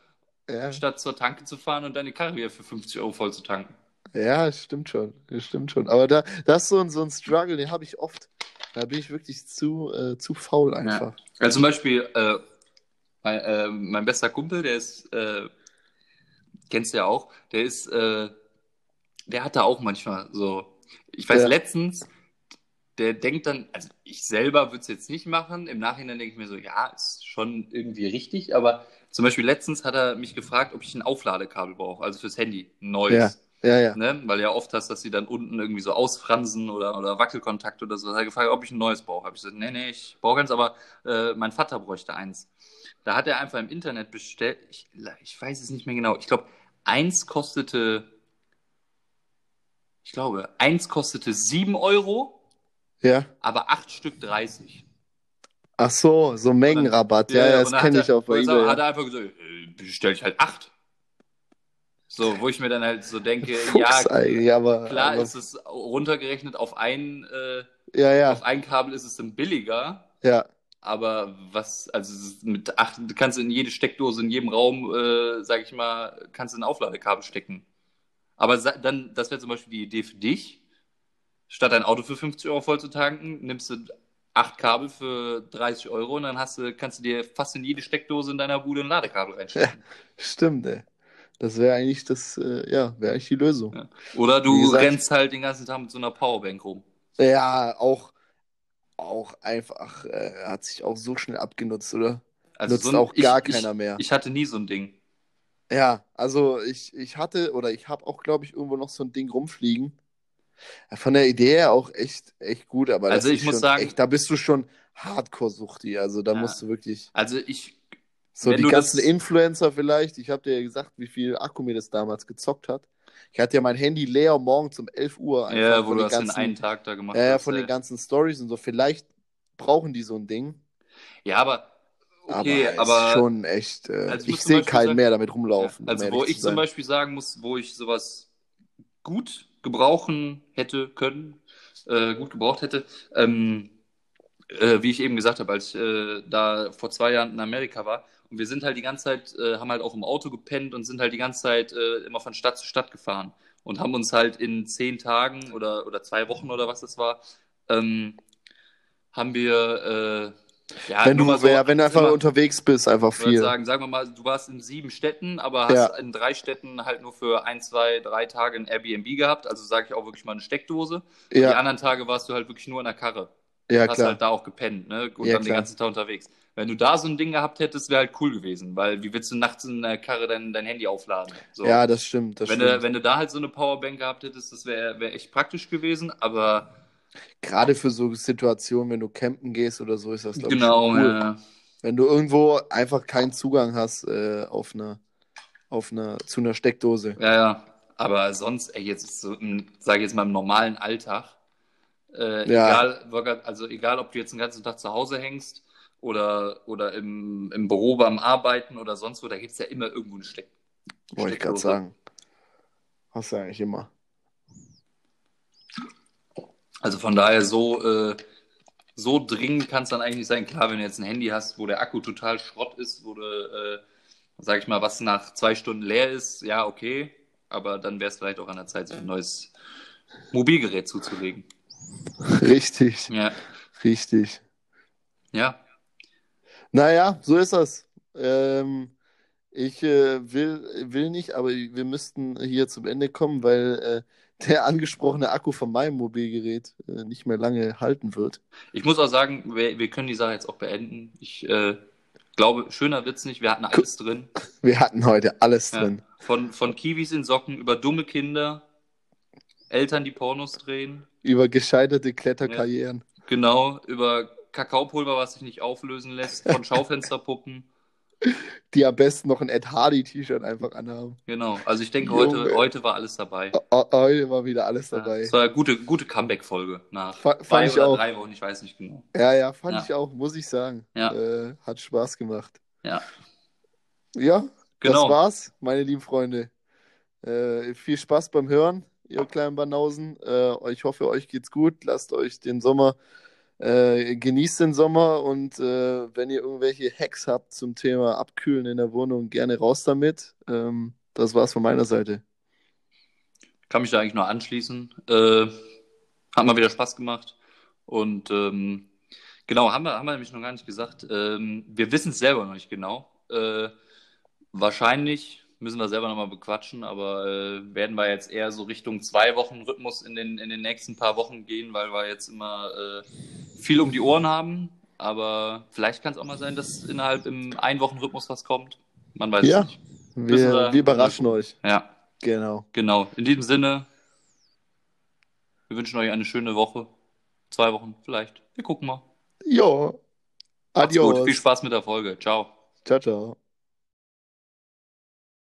ja. statt zur Tanke zu fahren und deine Karre wieder für 50 Euro voll zu tanken. ja, das stimmt schon. Das stimmt schon. Aber da, das ist so ein, so ein Struggle, den habe ich oft. Da bin ich wirklich zu, äh, zu faul einfach. Also zum Beispiel, äh, mein, äh, mein bester Kumpel, der ist, äh, kennst du ja auch, der ist, äh, der hat da auch manchmal so, ich weiß Ja. letztens, der denkt dann, also ich selber würde es jetzt nicht machen, im Nachhinein denke ich mir so, ja, ist schon irgendwie richtig, aber zum Beispiel letztens hat er mich gefragt, ob ich ein Aufladekabel brauche, also fürs Handy, ein neues. Ja, ja. Ne? Weil ja oft hast, dass sie dann unten irgendwie so ausfransen oder, oder Wackelkontakt oder so. Hat er gefragt, ob ich ein neues brauche. Habe ich gesagt, nee, nee, ich brauche eins, aber äh, mein Vater bräuchte eins. Da hat er einfach im Internet bestellt, ich, ich weiß es nicht mehr genau, ich glaube, eins kostete, ich glaube, eins kostete 7 Euro, Ja. aber acht Stück 30. Ach so, so Mengenrabatt. Ja, ja, und das dann kenne ich auch bei dann eBay. hat Ja. er einfach gesagt, äh, bestell ich halt acht. So, wo ich mir dann halt so denke, [laughs] Fuchs ja, aber, Klar aber ist es runtergerechnet auf ein, äh, ja, ja, auf ein Kabel ist es dann billiger, ja, aber was, also mit acht, du kannst in jede Steckdose, in jedem Raum, äh, sag ich mal, kannst du ein Aufladekabel stecken. Aber dann, das wäre zum Beispiel die Idee für dich, statt dein Auto für 50 Euro voll zu tanken, nimmst du acht Kabel für 30 Euro und dann hast du, kannst du dir fast in jede Steckdose in deiner Bude ein Ladekabel reinstecken. stimmt, ey. Das wäre eigentlich das, äh, ja, wäre eigentlich die Lösung. Ja. Oder du gesagt- rennst halt den ganzen Tag mit so einer Powerbank rum. Ja, auch, auch einfach, äh, hat sich auch so schnell abgenutzt, oder? Also Nutzt so ein- auch gar ich, keiner ich, mehr. Ich hatte nie so ein Ding. Ja, also ich, ich hatte oder ich habe auch, glaube ich, irgendwo noch so ein Ding rumfliegen. Von der Idee her auch echt, echt gut, aber Also ich muss sagen- echt, da bist du schon Hardcore-Suchti. Also da Ja. musst du wirklich Also ich, so die ganzen das- Influencer vielleicht. Ich habe dir ja gesagt, wie viel Akku mir das damals gezockt hat. Ich hatte ja mein Handy leer morgens um 11 Uhr. einfach ja, wo von du den das in ganzen, einen Tag da gemacht ja, ja, hast. von ey. den ganzen Stories und so. Vielleicht brauchen die so ein Ding. Ja, aber okay, aber, aber, ist schon echt. Äh, Also ich sehe keinen sagen- mehr damit ja, rumlaufen. um also wo ich zum. Beispiel sagen muss, wo ich sowas gut gebrauchen hätte können, äh, gut gebraucht hätte, ähm, äh, wie ich eben gesagt habe, als ich äh, da vor zwei Jahren in Amerika war. Und wir sind halt die ganze Zeit, äh, haben halt auch im Auto gepennt und sind halt die ganze Zeit äh, immer von Stadt zu Stadt gefahren und haben uns halt in zehn Tagen oder, oder zwei Wochen oder was das war, haben wir, äh, ja, wenn, du, so ja, wenn du einfach immer- unterwegs bist, einfach ich würde viel. sagen, sagen wir mal, du warst in sieben Städten, aber hast Ja. in drei Städten halt nur für ein, zwei, drei Tage ein Airbnb gehabt. Also sage ich auch wirklich mal eine Steckdose. Und Die ja, anderen Tage warst du halt wirklich nur in der Karre. ja, hast klar. halt da auch gepennt, ne? Und Ja, dann den klar. ganzen Tag unterwegs. Wenn du da so ein Ding gehabt hättest, wäre halt cool gewesen, weil wie willst du nachts in der Karre dein, dein Handy aufladen? So. Ja, das stimmt. Das wenn, stimmt. du, wenn du da halt so eine Powerbank gehabt hättest, das wäre wär echt praktisch gewesen, aber Gerade für so Situationen, wenn du campen gehst oder so, ist das, glaube genau, ich, cool. ja. Wenn du irgendwo einfach keinen Zugang hast äh, auf eine, auf eine, zu einer Steckdose. Ja, ja. Aber sonst, ey, jetzt so, sage ich jetzt mal im normalen Alltag, Äh, Ja. egal, also egal, ob du jetzt den ganzen Tag zu Hause hängst oder, oder im, im Büro beim Arbeiten oder sonst wo, da gibt es ja immer irgendwo eine Steck. Wollte ich gerade sagen. Hast du eigentlich immer. Also von daher so, äh, so dringend kann es dann eigentlich nicht sein. Klar, wenn du jetzt ein Handy hast, wo der Akku total Schrott ist, wo du, äh, sag ich mal, was nach zwei Stunden leer ist, ja, okay. Aber dann wäre es vielleicht auch an der Zeit, sich ein neues Mobilgerät zuzulegen. [laughs] Richtig, Ja, richtig. ja. Naja, so ist das. Ähm, ich äh, will, will nicht, aber wir müssten hier zum Ende kommen, weil äh, der angesprochene Akku von meinem Mobilgerät äh, nicht mehr lange halten wird. Ich muss auch sagen, wir, wir können die Sache jetzt auch beenden. Ich äh, glaube, schöner wird's nicht. Wir hatten alles drin. Wir hatten heute alles Ja. drin. Von, von Kiwis in Socken über dumme Kinder, Eltern, die Pornos drehen, Über gescheiterte Kletterkarrieren. genau, über Kakaopulver, was sich nicht auflösen lässt, von [laughs] Schaufensterpuppen. die am besten noch ein Ed Hardy-T-Shirt einfach anhaben. Genau. Also ich denke, Junge. heute, heute war alles dabei. O- Heute war wieder alles Ja, dabei. Es war eine gute, gute Comeback-Folge nach Fa- fand zwei ich oder auch. drei Wochen, ich weiß nicht genau. Ja, ja, fand Ja. ich auch, muss ich sagen. Ja. Äh, hat Spaß gemacht. Ja. Ja, Genau. das war's, meine lieben Freunde. Äh, viel Spaß beim Hören, ihr kleinen Banausen. Äh, ich hoffe, euch geht's gut. Lasst euch den Sommer, äh, genießt den Sommer und äh, wenn ihr irgendwelche Hacks habt zum Thema Abkühlen in der Wohnung, gerne raus damit. Ähm, das war's von meiner Seite. Kann mich da eigentlich nur anschließen. Äh, hat mal wieder Spaß gemacht. Und ähm, genau, haben wir, haben wir nämlich noch gar nicht gesagt. Ähm, wir wissen es selber noch nicht genau. Äh, wahrscheinlich müssen wir selber nochmal bequatschen, aber äh, werden wir jetzt eher so Richtung zwei Wochen Rhythmus in den, in den nächsten paar Wochen gehen, weil wir jetzt immer äh, viel um die Ohren haben. Aber vielleicht kann es auch mal sein, dass innerhalb im Ein-Wochen-Rhythmus was kommt. Man weiß Ja. es nicht. Wissen Wir, wir- wir überraschen euch. Ja. Genau. Genau. In diesem Sinne, wir wünschen euch eine schöne Woche. Zwei Wochen vielleicht. Wir gucken mal. Jo. Macht's gut. Adios. Viel Spaß mit der Folge. Ciao. Ciao, ciao.